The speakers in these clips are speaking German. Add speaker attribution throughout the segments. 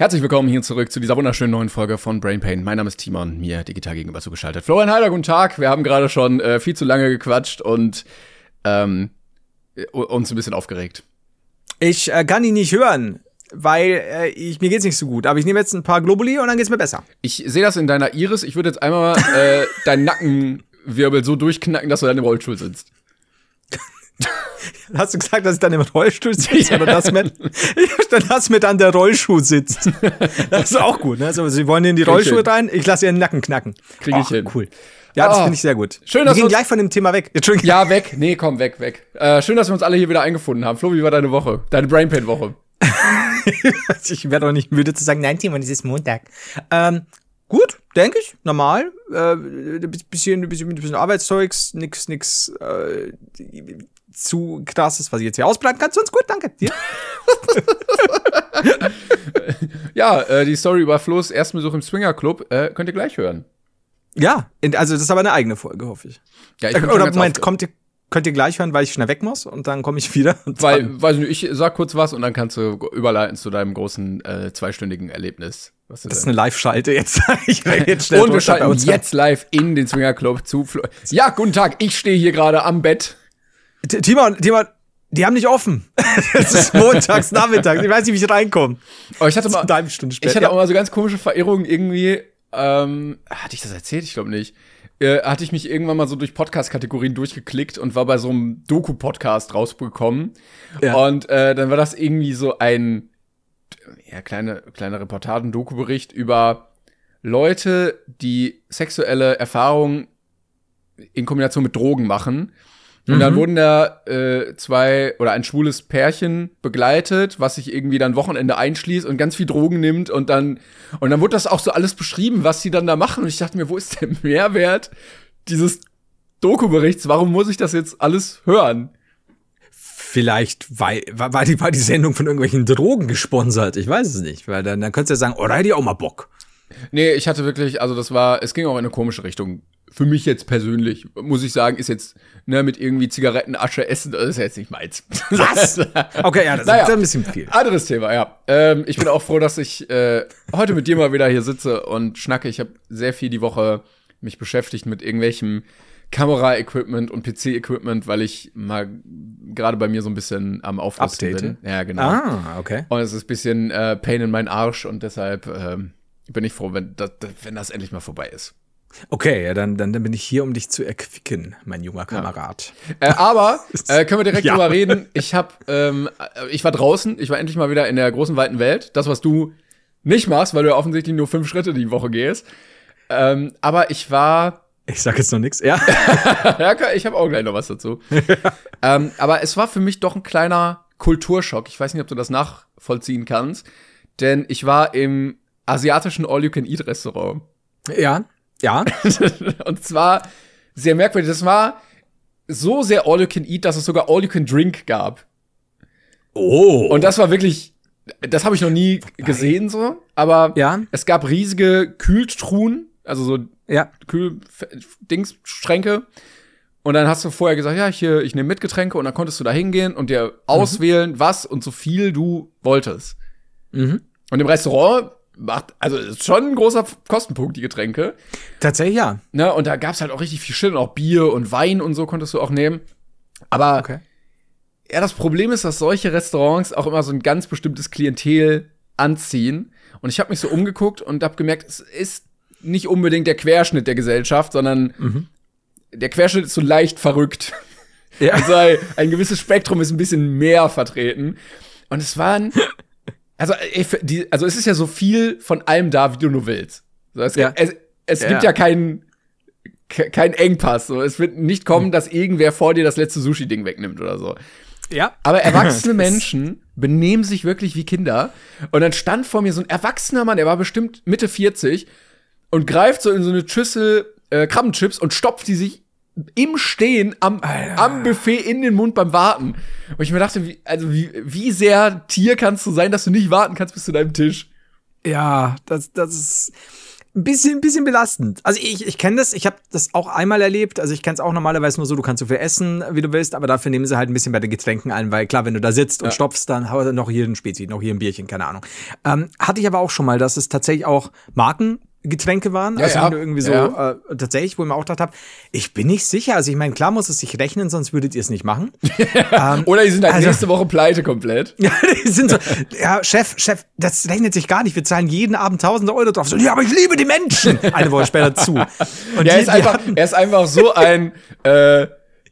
Speaker 1: Herzlich willkommen hier zurück zu dieser wunderschönen neuen Folge von Brain Pain. Mein Name ist Timon, mir digital gegenüber zugeschaltet. Florian Heider, guten Tag. Wir haben gerade schon äh, viel zu lange gequatscht und ähm, uns ein bisschen aufgeregt.
Speaker 2: Ich äh, kann ihn nicht hören, weil äh, ich, mir geht's nicht so gut. Aber ich nehme jetzt ein paar Globuli und dann geht's mir besser.
Speaker 1: Ich sehe das in deiner Iris. Ich würde jetzt einmal äh, deinen Nackenwirbel so durchknacken, dass du dann im Rollstuhl sitzt.
Speaker 2: Hast du gesagt, dass ich dann im Rollstuhl sitze? Oder dass mir, dass mir dann der Rollschuh sitzt? Das ist auch gut. Ne? Also, sie wollen in die Rollschuhe rein, ich lasse ihren Nacken knacken.
Speaker 1: Krieg ich hin.
Speaker 2: Cool. Ja, das
Speaker 1: Ah.
Speaker 2: finde ich sehr gut.
Speaker 1: Schön,
Speaker 2: Wir
Speaker 1: dass
Speaker 2: gehen
Speaker 1: wir-
Speaker 2: gleich von dem Thema weg. Entschuldigung.
Speaker 1: Ja, weg. Nee, komm, weg, weg. Äh, schön, dass wir uns alle hier wieder eingefunden haben. Flo, wie war deine Woche? Deine Brain Pain Woche?
Speaker 2: Ich werde auch nicht müde zu sagen, nein, Timon, es ist Montag. Ähm, gut, denke ich, normal. Äh, bisschen, bisschen, bisschen Arbeitszeugs, nix, nix äh, zu krasses, was ich jetzt hier ausplanen kann. Sonst gut, danke dir.
Speaker 1: Ja, äh, die Story über Flo's ersten Besuch im Swinger Club äh, könnt ihr gleich hören.
Speaker 2: Ja, in- also das ist aber eine eigene Folge, hoffe ich.
Speaker 1: Ja, ich bin
Speaker 2: Oder Moment, kommt ihr, könnt ihr gleich hören, weil ich schnell weg muss und dann komme ich wieder.
Speaker 1: Weil, weiß nicht, ich sag kurz was und dann kannst du überleiten zu deinem großen äh, zweistündigen Erlebnis. Was
Speaker 2: das ist eine Live-Schalte jetzt. ich jetzt schnell
Speaker 1: und wir schalten
Speaker 2: uns.
Speaker 1: jetzt live in den Swinger Club zu Flo. Ja, guten Tag, ich stehe hier gerade am Bett.
Speaker 2: Timon, Timon, die haben nicht offen. es ist montags Nachmittag. Ich weiß nicht, wie ich reinkomme.
Speaker 1: Aber Oh, ich hatte mal,
Speaker 2: Eine halbe Stunde später.
Speaker 1: ich hatte
Speaker 2: Ja.
Speaker 1: auch mal so ganz komische Verirrungen irgendwie. Ähm, hatte ich das erzählt? Ich glaube nicht. Äh, hatte ich mich irgendwann mal so durch Podcast-Kategorien durchgeklickt und war bei so einem Doku-Podcast rausgekommen.
Speaker 2: Ja.
Speaker 1: Und äh, dann war das irgendwie so ein ja, kleine, kleine Reportagen, Doku-Bericht über Leute, die sexuelle Erfahrungen in Kombination mit Drogen machen. Und
Speaker 2: Mhm.
Speaker 1: dann wurden da äh, zwei oder ein schwules Pärchen begleitet, was sich irgendwie dann Wochenende einschließt und ganz viel Drogen nimmt und dann und dann wurde das auch so alles beschrieben, was sie dann da machen und ich dachte mir, wo ist der Mehrwert dieses Doku-Berichts? Warum muss ich das jetzt alles hören?
Speaker 2: Vielleicht weil, war, war, die, war die Sendung von irgendwelchen Drogen gesponsert. Ich weiß es nicht. Weil dann, dann könntest du ja sagen, oh, da hätte ich auch mal Bock.
Speaker 1: Nee, ich hatte wirklich, also das war, es ging auch in eine komische Richtung. Für mich jetzt persönlich, muss ich sagen, ist jetzt, ne, mit irgendwie Zigaretten, Asche essen, das ist jetzt nicht meins.
Speaker 2: Was? Okay, ja, das
Speaker 1: Naja.
Speaker 2: ist ein bisschen viel.
Speaker 1: Anderes Thema, ja. Ähm, ich bin auch froh, dass ich äh, heute mit dir mal wieder hier sitze und schnacke. Ich habe sehr viel die Woche mich beschäftigt mit irgendwelchem Kamera-Equipment und PC-Equipment, weil ich mal gerade bei mir so ein bisschen am Aufrüsten bin. Ja, genau.
Speaker 2: Ah, okay.
Speaker 1: Und es ist ein bisschen äh, Pain in meinen Arsch und deshalb ähm, bin ich froh, wenn das, wenn das endlich mal vorbei ist.
Speaker 2: Okay, ja, dann, dann, dann bin ich hier, um dich zu erquicken, mein junger Kamerad.
Speaker 1: Äh, aber äh, können wir direkt
Speaker 2: Ja.
Speaker 1: drüber reden. Ich hab, ähm, äh, ich war draußen, ich war endlich mal wieder in der großen weiten Welt. Das, was du nicht machst, weil du ja offensichtlich nur fünf Schritte die Woche gehst. Ähm, aber ich war,
Speaker 2: Ich sag jetzt noch nichts. Ja.
Speaker 1: ja, ich habe auch gleich noch was dazu. ähm, aber es war für mich doch ein kleiner Kulturschock. Ich weiß nicht, ob du das nachvollziehen kannst, denn ich war im asiatischen All-You-Can-Eat-Restaurant.
Speaker 2: Ja. Ja.
Speaker 1: Und zwar sehr merkwürdig. Das war so sehr All You Can Eat, dass es sogar All You Can Drink gab.
Speaker 2: Oh.
Speaker 1: Und das war wirklich, das habe ich noch nie gesehen so. Aber
Speaker 2: Ja.
Speaker 1: es gab riesige Kühltruhen, also so
Speaker 2: ja.
Speaker 1: Kühl-Dings-Schränke. Und dann hast du vorher gesagt, ja, hier, ich nehme Mitgetränke und dann konntest du da hingehen und dir auswählen, was und so viel du wolltest.
Speaker 2: Mhm.
Speaker 1: Und im Restaurant macht, also ist schon ein großer Kostenpunkt, die Getränke.
Speaker 2: Tatsächlich ja.
Speaker 1: Ne, und da gab's halt auch richtig viel Shit und auch Bier und Wein und so konntest du auch nehmen. Aber
Speaker 2: Okay.
Speaker 1: ja, das Problem ist, dass solche Restaurants auch immer so ein ganz bestimmtes Klientel anziehen. Und ich habe mich so umgeguckt und habe gemerkt, es ist nicht unbedingt der Querschnitt der Gesellschaft, sondern der Querschnitt ist so leicht verrückt.
Speaker 2: Ja.
Speaker 1: Also ein gewisses Spektrum ist ein bisschen mehr vertreten. Und es waren, also, ich, die, also es ist ja so viel von allem da, wie du nur willst. So, es
Speaker 2: Ja.
Speaker 1: es, es
Speaker 2: Ja,
Speaker 1: gibt
Speaker 2: ja.
Speaker 1: ja keinen ke- kein Engpass. So. Es wird nicht kommen, dass irgendwer vor dir das letzte Sushi-Ding wegnimmt oder so.
Speaker 2: Ja.
Speaker 1: Aber erwachsene Menschen benehmen sich wirklich wie Kinder. Und dann stand vor mir so ein erwachsener Mann, der war bestimmt Mitte 40 und greift so in so eine Schüssel äh, Krabbenchips und stopft die sich im Stehen am, am Buffet in den Mund beim Warten. Und ich mir dachte, wie, also wie, wie sehr Tier kannst du sein, dass du nicht warten kannst bis zu deinem Tisch?
Speaker 2: Ja, das, das ist ein bisschen, ein bisschen belastend. Also ich, ich kenne das, ich habe das auch einmal erlebt. Also ich kenne es auch normalerweise nur so, du kannst so viel essen, wie du willst, aber dafür nehmen sie halt ein bisschen bei den Getränken ein, weil klar, wenn du da sitzt und
Speaker 1: Ja.
Speaker 2: stopfst, dann noch hier ein Spezi, noch hier ein Bierchen, keine Ahnung. Ähm, hatte ich aber auch schon mal, dass es tatsächlich auch Markengetränke waren.
Speaker 1: Ja,
Speaker 2: also
Speaker 1: ja.
Speaker 2: wenn du irgendwie so,
Speaker 1: Ja.
Speaker 2: äh, tatsächlich, wo ich mir auch gedacht habe, ich bin nicht sicher. Also ich meine, klar muss es sich rechnen, sonst würdet ihr es nicht machen.
Speaker 1: Oder die sind halt
Speaker 2: also-
Speaker 1: nächste Woche pleite komplett.
Speaker 2: Ja, die sind so, ja, Chef, Chef, das rechnet sich gar nicht. Wir zahlen jeden Abend tausende Euro drauf. So, ja, aber ich liebe die Menschen. Eine Woche später zu. Und
Speaker 1: er,
Speaker 2: die-
Speaker 1: ist
Speaker 2: die
Speaker 1: einfach, er ist einfach so ein, äh,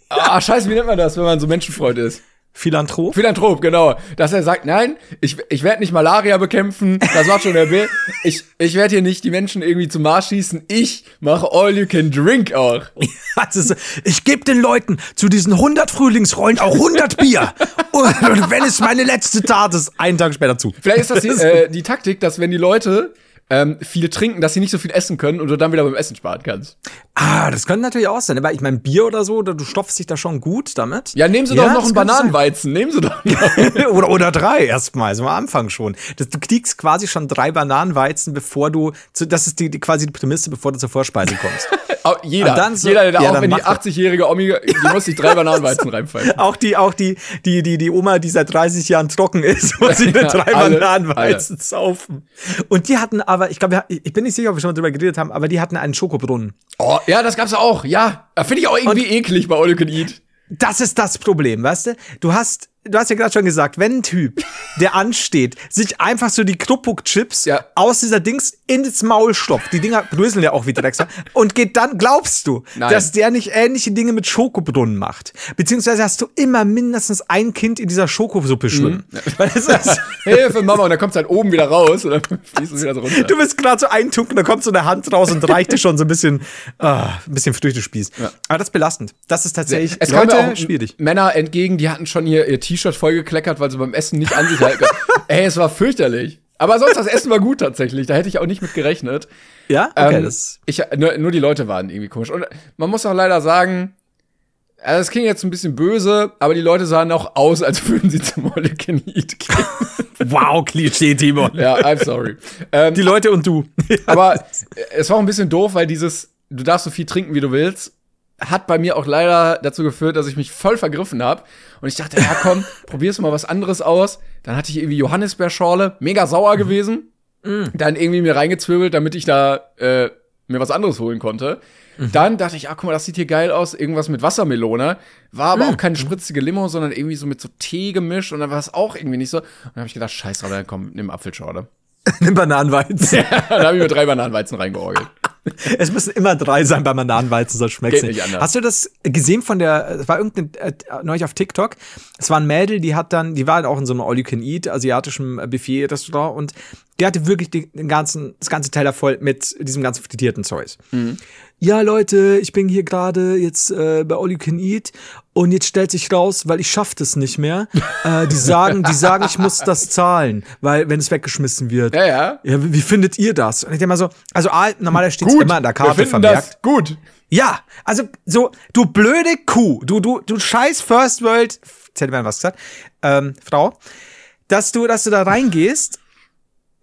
Speaker 1: ah, scheiße, wie nennt man das, wenn man so Menschenfreund ist?
Speaker 2: Philanthrop.
Speaker 1: Philanthrop, genau. Dass er sagt, nein, ich, ich werde nicht Malaria bekämpfen, das macht schon der Bill. Ich, ich werde hier nicht die Menschen irgendwie zum Mars schießen. Ich mache All You Can Drink auch.
Speaker 2: Also, ich gebe den Leuten zu diesen 100 Frühlingsrollen auch 100 Bier. Und, und wenn es meine letzte Tat ist, einen Tag später zu.
Speaker 1: Vielleicht ist das die, äh, die Taktik, dass wenn die Leute ähm, viel trinken, dass sie nicht so viel essen können und du dann wieder beim Essen sparen kannst.
Speaker 2: Ah, das könnte natürlich auch sein. Aber ich meine, Bier oder so, du stopfst dich da schon gut damit.
Speaker 1: Ja, nehmen sie
Speaker 2: Ja,
Speaker 1: doch noch einen. Bananenweizen. Nehmen sie doch
Speaker 2: oder, oder drei erstmal, so am Anfang schon. Das, du kriegst quasi schon drei Bananenweizen, bevor du, zu, das ist die, die quasi die Prämisse, bevor du zur Vorspeise kommst.
Speaker 1: Jeder,
Speaker 2: so-
Speaker 1: jeder, der
Speaker 2: ja,
Speaker 1: auch wenn die
Speaker 2: mach das.
Speaker 1: 80-jährige Omi, die muss sich drei Bananenweizen reinfallen.
Speaker 2: auch die, auch die, die, die, die Oma, die seit 30 Jahren trocken ist, muss sie mit
Speaker 1: Ja,
Speaker 2: drei
Speaker 1: alle,
Speaker 2: Bananenweizen saufen. Und die hatten aber, ich glaube, ich bin nicht sicher, ob wir schon mal drüber geredet haben, aber die hatten einen Schokobrunnen.
Speaker 1: Oh, ja, das gab's auch. Ja, finde ich auch irgendwie eklig bei All You Can Eat.
Speaker 2: Das ist das Problem, weißt du? Du hast, du hast ja gerade schon gesagt, wenn ein Typ, der ansteht, sich einfach so die Kruppuck-Chips
Speaker 1: Ja.
Speaker 2: aus dieser Dings ins Maul stopft, die Dinger bröseln ja auch wie Drecksau, und geht dann, glaubst du,
Speaker 1: Nein.
Speaker 2: dass der nicht ähnliche Dinge mit Schokobrunnen macht? Beziehungsweise hast du immer mindestens ein Kind in dieser Schokosuppe schwimmen. Weil das ist,
Speaker 1: Hilfe, Mama, und dann kommt's halt oben wieder raus und dann fließt es wieder so runter.
Speaker 2: Du bist gerade so eintunken, da kommt so eine Hand raus und reicht dir schon so ein bisschen, ah, ein bisschen Früchtespieß. Aber das ist belastend. Das ist tatsächlich
Speaker 1: Es
Speaker 2: Leute,
Speaker 1: auch
Speaker 2: schwierig.
Speaker 1: Männer entgegen, die hatten schon hier ihr T-Shirt vollgekleckert, weil sie beim Essen nicht an sich halten. Ey, es war fürchterlich. Aber sonst, das Essen war gut tatsächlich. Da hätte ich auch nicht mit gerechnet.
Speaker 2: Ja, okay,
Speaker 1: Ähm,
Speaker 2: das.
Speaker 1: ich, nur, nur die Leute waren irgendwie komisch. Und man muss auch leider sagen, also es klingt jetzt ein bisschen böse, aber die Leute sahen auch aus, als würden sie zum All You Can Eat gehen.
Speaker 2: Wow, Klischee, Timon.
Speaker 1: ja, I'm sorry. Ähm,
Speaker 2: Die Leute und du.
Speaker 1: aber es war auch ein bisschen doof, weil dieses, du darfst so viel trinken, wie du willst, hat bei mir auch leider dazu geführt, dass ich mich voll vergriffen habe. Und ich dachte, ja komm, probierst du mal was anderes aus. Dann hatte ich irgendwie Johannisbeerschorle, mega sauer gewesen. Dann irgendwie mir reingezwirbelt, damit ich da äh, mir was anderes holen konnte. Dann dachte ich, ah, guck mal, das sieht hier geil aus, irgendwas mit Wassermelone. War aber auch keine spritzige Limo, sondern irgendwie so mit so Tee gemischt und dann war es auch irgendwie nicht so. Und dann habe ich gedacht, scheiß drauf, dann komm, nimm Apfelschorle.
Speaker 2: Nimm Bananenweizen.
Speaker 1: dann habe ich mir drei Bananenweizen reingeorgelt.
Speaker 2: Es müssen immer drei sein bei Bananenweizen, sonst schmeckt's
Speaker 1: Geht
Speaker 2: nicht.
Speaker 1: anders.
Speaker 2: Hast du das gesehen von der, es war irgendeine, äh, neulich auf TikTok, es war ein Mädel, die hat dann, die war halt auch in so einem All-You-Can-Eat, asiatischen äh, Buffet-Restaurant und die hatte wirklich den ganzen, das ganze Teller voll mit diesem ganzen frittierten Zeugs. Ja, Leute, ich bin hier gerade jetzt äh, bei All You Can Eat und jetzt stellt sich raus, weil ich schaff das nicht mehr. äh, die sagen, die sagen, ich muss das zahlen, weil wenn es weggeschmissen wird.
Speaker 1: Ja, ja.
Speaker 2: Ja, wie, wie findet ihr das? Und ich denke mal so, also A, normalerweise steht immer an der
Speaker 1: wir
Speaker 2: Karte
Speaker 1: finden
Speaker 2: vermerkt.
Speaker 1: das gut.
Speaker 2: Ja, also so, du blöde Kuh, du, du, du scheiß First World, jetzt hätte man was gesagt, ähm, Frau, dass du, dass du da reingehst,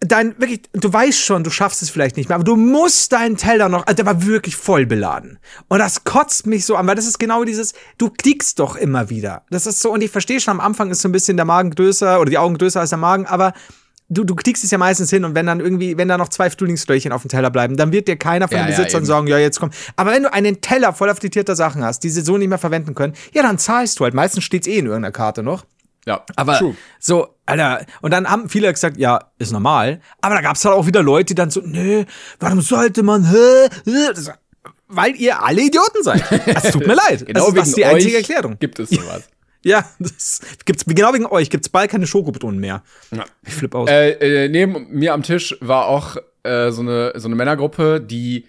Speaker 2: dein, wirklich, du weißt schon, du schaffst es vielleicht nicht mehr, aber du musst deinen Teller noch, also der war wirklich voll beladen. Und das kotzt mich so an, weil das ist genau dieses, du kriegst doch immer wieder. Das ist so, und ich verstehe schon, am Anfang ist so ein bisschen der Magen größer oder die Augen größer als der Magen, aber du, du kriegst es ja meistens hin und wenn dann irgendwie, wenn da noch zwei Frühlingsröllchen auf dem Teller bleiben, dann wird dir keiner von
Speaker 1: Ja,
Speaker 2: den
Speaker 1: ja,
Speaker 2: Besitzern
Speaker 1: eben.
Speaker 2: sagen, ja, jetzt komm. Aber wenn du einen Teller voller frittierter Sachen hast, die sie so nicht mehr verwenden können, ja, dann zahlst du halt. Meistens steht's eh in irgendeiner Karte noch.
Speaker 1: Ja,
Speaker 2: Aber
Speaker 1: true.
Speaker 2: so, Alter, und dann haben viele gesagt, ja, ist normal. Aber da gab's halt auch wieder Leute, die dann so, nö, warum sollte man, hä, hä? Weil ihr alle Idioten seid. Es tut mir leid.
Speaker 1: Genau
Speaker 2: das ist
Speaker 1: wegen
Speaker 2: die einzige Erklärung.
Speaker 1: Gibt es sowas.
Speaker 2: Ja, das gibt's genau wegen euch. Gibt's bald keine Schokobrunnen mehr.
Speaker 1: Ja.
Speaker 2: Ich flipp aus.
Speaker 1: Äh, äh, neben mir am Tisch war auch äh, so, eine, so eine Männergruppe, die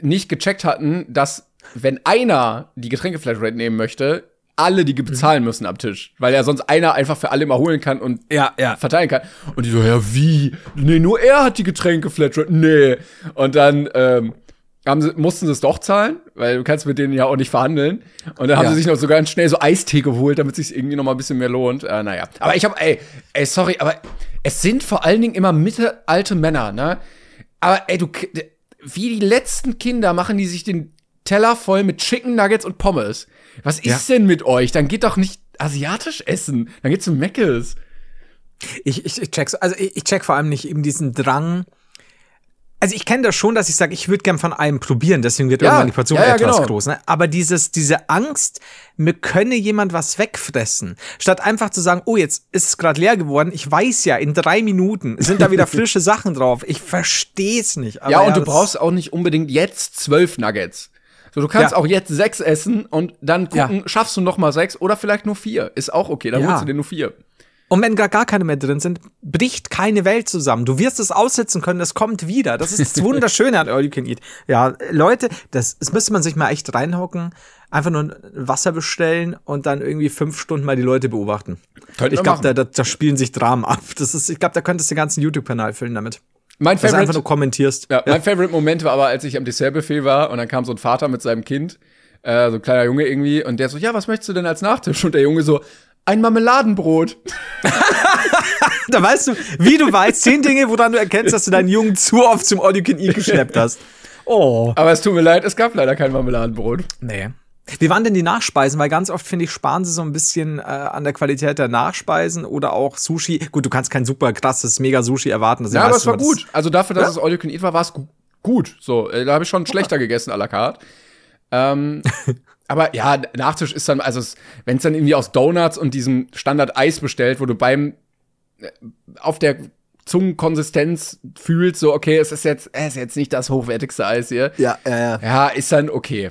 Speaker 1: nicht gecheckt hatten, dass wenn einer die Getränkeflatrate nehmen möchte, alle, die bezahlen müssen am Tisch, weil ja sonst einer einfach für alle immer holen kann und
Speaker 2: Ja, ja.
Speaker 1: verteilen kann. Und die so, ja, wie? Nee, nur er hat die Getränke flatrate. Nee. Und dann ähm, haben sie, mussten sie es doch zahlen, weil du kannst mit denen ja auch nicht verhandeln. Und dann haben
Speaker 2: Ja.
Speaker 1: sie sich noch so ganz schnell so Eistee geholt, damit es sich irgendwie noch mal ein bisschen mehr lohnt. Äh, naja. Aber ich habe, ey, ey, sorry, aber es sind vor allen Dingen immer mittelalte Männer, ne? Aber ey, du, wie die letzten Kinder machen die sich den Teller voll mit Chicken Nuggets und Pommes. Was ist denn mit euch? Dann geht doch nicht asiatisch essen. Dann geht zu Meckes.
Speaker 2: Ich, ich, ich check's. Also ich, ich check vor allem nicht eben diesen Drang. Also ich kenne das schon, dass ich sage, ich würde gern von allem probieren, deswegen wird
Speaker 1: Ja,
Speaker 2: irgendwann die Portion
Speaker 1: ja, ja,
Speaker 2: etwas
Speaker 1: genau.
Speaker 2: groß. Ne? Aber dieses, diese Angst, mir könne jemand was wegfressen, statt einfach zu sagen, oh, jetzt ist es gerade leer geworden, ich weiß ja, in drei Minuten sind da wieder frische Sachen drauf. Ich verstehe es nicht.
Speaker 1: Ja, und du brauchst auch nicht unbedingt jetzt zwölf Nuggets. So, du kannst
Speaker 2: Ja.
Speaker 1: auch jetzt sechs essen und dann gucken, schaffst du noch mal sechs oder vielleicht nur vier. Ist auch okay, dann
Speaker 2: Ja.
Speaker 1: holst du dir nur vier.
Speaker 2: Und wenn gar, gar keine mehr drin sind, bricht keine Welt zusammen. Du wirst es aussitzen können, es kommt wieder. Das ist das Wunderschöne an All You Can Eat. Ja, Leute, das, das müsste man sich mal echt reinhocken. Einfach nur Wasser bestellen und dann irgendwie fünf Stunden mal die Leute beobachten.
Speaker 1: Könnten
Speaker 2: ich glaube, da, da, da spielen sich Dramen ab. Das ist, ich glaube, da könntest du den ganzen YouTube-Kanal füllen damit.
Speaker 1: Mein
Speaker 2: Dass du einfach
Speaker 1: Favorite,
Speaker 2: nur kommentierst.
Speaker 1: ja, mein Favorite Moment war aber, als ich am Dessertbuffet war und dann kam so ein Vater mit seinem Kind, äh, so ein kleiner Junge irgendwie, und der so, ja, was möchtest du denn als Nachtisch? Und der Junge so, ein Marmeladenbrot.
Speaker 2: Da weißt du, wie du weißt, zehn Dinge, woran du erkennst, dass du deinen Jungen zu oft zum All You Can Eat geschleppt hast. Oh.
Speaker 1: Aber es tut mir leid, es gab leider kein Marmeladenbrot.
Speaker 2: Nee. Wie waren denn die Nachspeisen? Weil ganz oft, finde ich, sparen sie so ein bisschen äh, an der Qualität der Nachspeisen oder auch Sushi. Gut, du kannst kein super krasses Mega-Sushi erwarten.
Speaker 1: Ja, aber es war gut. Also dafür, dass
Speaker 2: Ja?
Speaker 1: es All You Can Eat war, war es gu gut. So, äh, da habe ich schon schlechter gegessen à la carte. Ähm, aber ja, Nachtisch ist dann, also wenn es dann irgendwie aus Donuts und diesem Standard-Eis bestellt, wo du beim äh, auf der Zungenkonsistenz fühlst, so okay, es ist jetzt, es ist jetzt nicht das hochwertigste Eis hier.
Speaker 2: Ja, ja, ja.
Speaker 1: Ja, ist dann okay.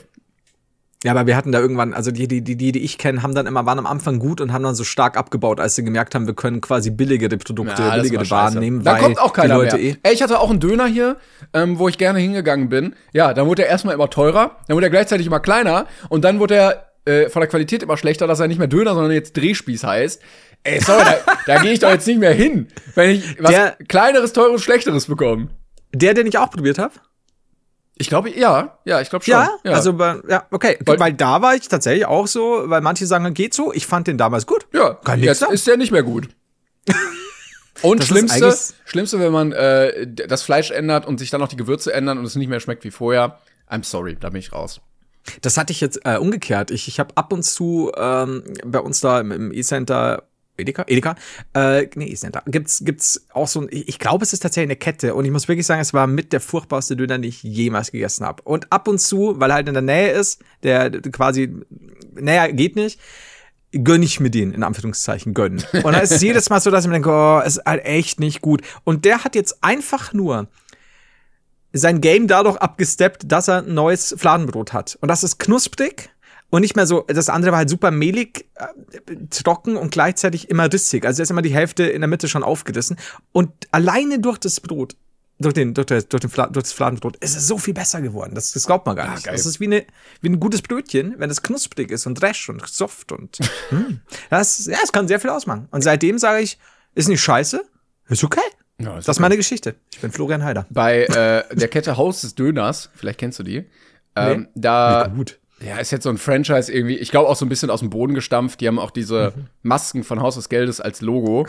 Speaker 2: Ja, aber wir hatten da irgendwann, also die, die, die, die, die ich kenne, haben dann immer, waren am Anfang gut und haben dann so stark abgebaut, als sie gemerkt haben, wir können quasi billigere Produkte,
Speaker 1: Ja,
Speaker 2: billigere Waren nehmen,
Speaker 1: Da kommt auch keiner mehr.
Speaker 2: eh.
Speaker 1: Ey, ich hatte auch einen Döner hier, ähm, wo ich gerne hingegangen bin. Ja, dann wurde er erstmal immer teurer, dann wurde er gleichzeitig immer kleiner und dann wurde er äh, von der Qualität immer schlechter, dass er nicht mehr Döner, sondern jetzt Drehspieß heißt. Ey, sorry, da, da gehe ich doch jetzt nicht mehr hin, wenn ich was
Speaker 2: Der-
Speaker 1: kleineres, teures, schlechteres bekomme.
Speaker 2: Der, den ich auch probiert habe?
Speaker 1: Ich glaube, ja, ja, ich glaube schon.
Speaker 2: Ja, also, bei- ja, okay.
Speaker 1: Weil-
Speaker 2: Weil, da war ich tatsächlich auch so, weil manche sagen, geht so. Ich fand den damals gut.
Speaker 1: ja,
Speaker 2: Kann
Speaker 1: jetzt
Speaker 2: sagen.
Speaker 1: ist der nicht mehr gut. Und
Speaker 2: Das
Speaker 1: schlimmste, schlimmste, wenn man äh, das Fleisch ändert und sich dann noch die Gewürze ändern und es nicht mehr schmeckt wie vorher. I'm sorry, da bin ich raus.
Speaker 2: Das hatte ich jetzt äh, umgekehrt. Ich, ich habe ab und zu ähm, bei uns da im, im E-Center Edeka, Edeka, äh, nee, E-Center, gibt's, gibt's auch so ein, ich glaube, es ist tatsächlich eine Kette und ich muss wirklich sagen, es war mit der furchtbarste Döner, den ich jemals gegessen habe. Und ab und zu, weil er halt in der Nähe ist, der quasi, näher geht nicht, gönn ich mir den, in Anführungszeichen, gönnen. Und dann ist es jedes Mal so, dass ich mir denke, oh, ist halt echt nicht gut. Und der hat jetzt einfach nur sein Game dadurch abgesteppt, dass er ein neues Fladenbrot hat. Und das ist knusprig und nicht mehr so, das andere war halt super mehlig, äh, trocken und gleichzeitig immer rissig. Also ist immer die Hälfte in der Mitte schon aufgerissen. Und alleine durch das Brot, durch, den, durch, das, durch, den Fla durch das Fladenbrot, ist es so viel besser geworden. Das, das glaubt man gar nicht.
Speaker 1: geil.
Speaker 2: Das ist wie, eine, wie ein gutes Brötchen, wenn es knusprig ist und dresch und soft und hm. das, ja, es kann sehr viel ausmachen. Und seitdem sage ich, ist nicht scheiße, ist okay.
Speaker 1: Ja,
Speaker 2: Das ist meine Geschichte. Ich bin Florian Heider.
Speaker 1: bei äh, der Kette Haus des Döners, vielleicht kennst du die, ähm,
Speaker 2: Nee.
Speaker 1: da
Speaker 2: gut.
Speaker 1: Ja, ist jetzt so ein Franchise irgendwie, ich glaube auch so ein bisschen aus dem Boden gestampft. Die haben auch diese
Speaker 2: Mhm.
Speaker 1: Masken von Haus des Geldes als Logo,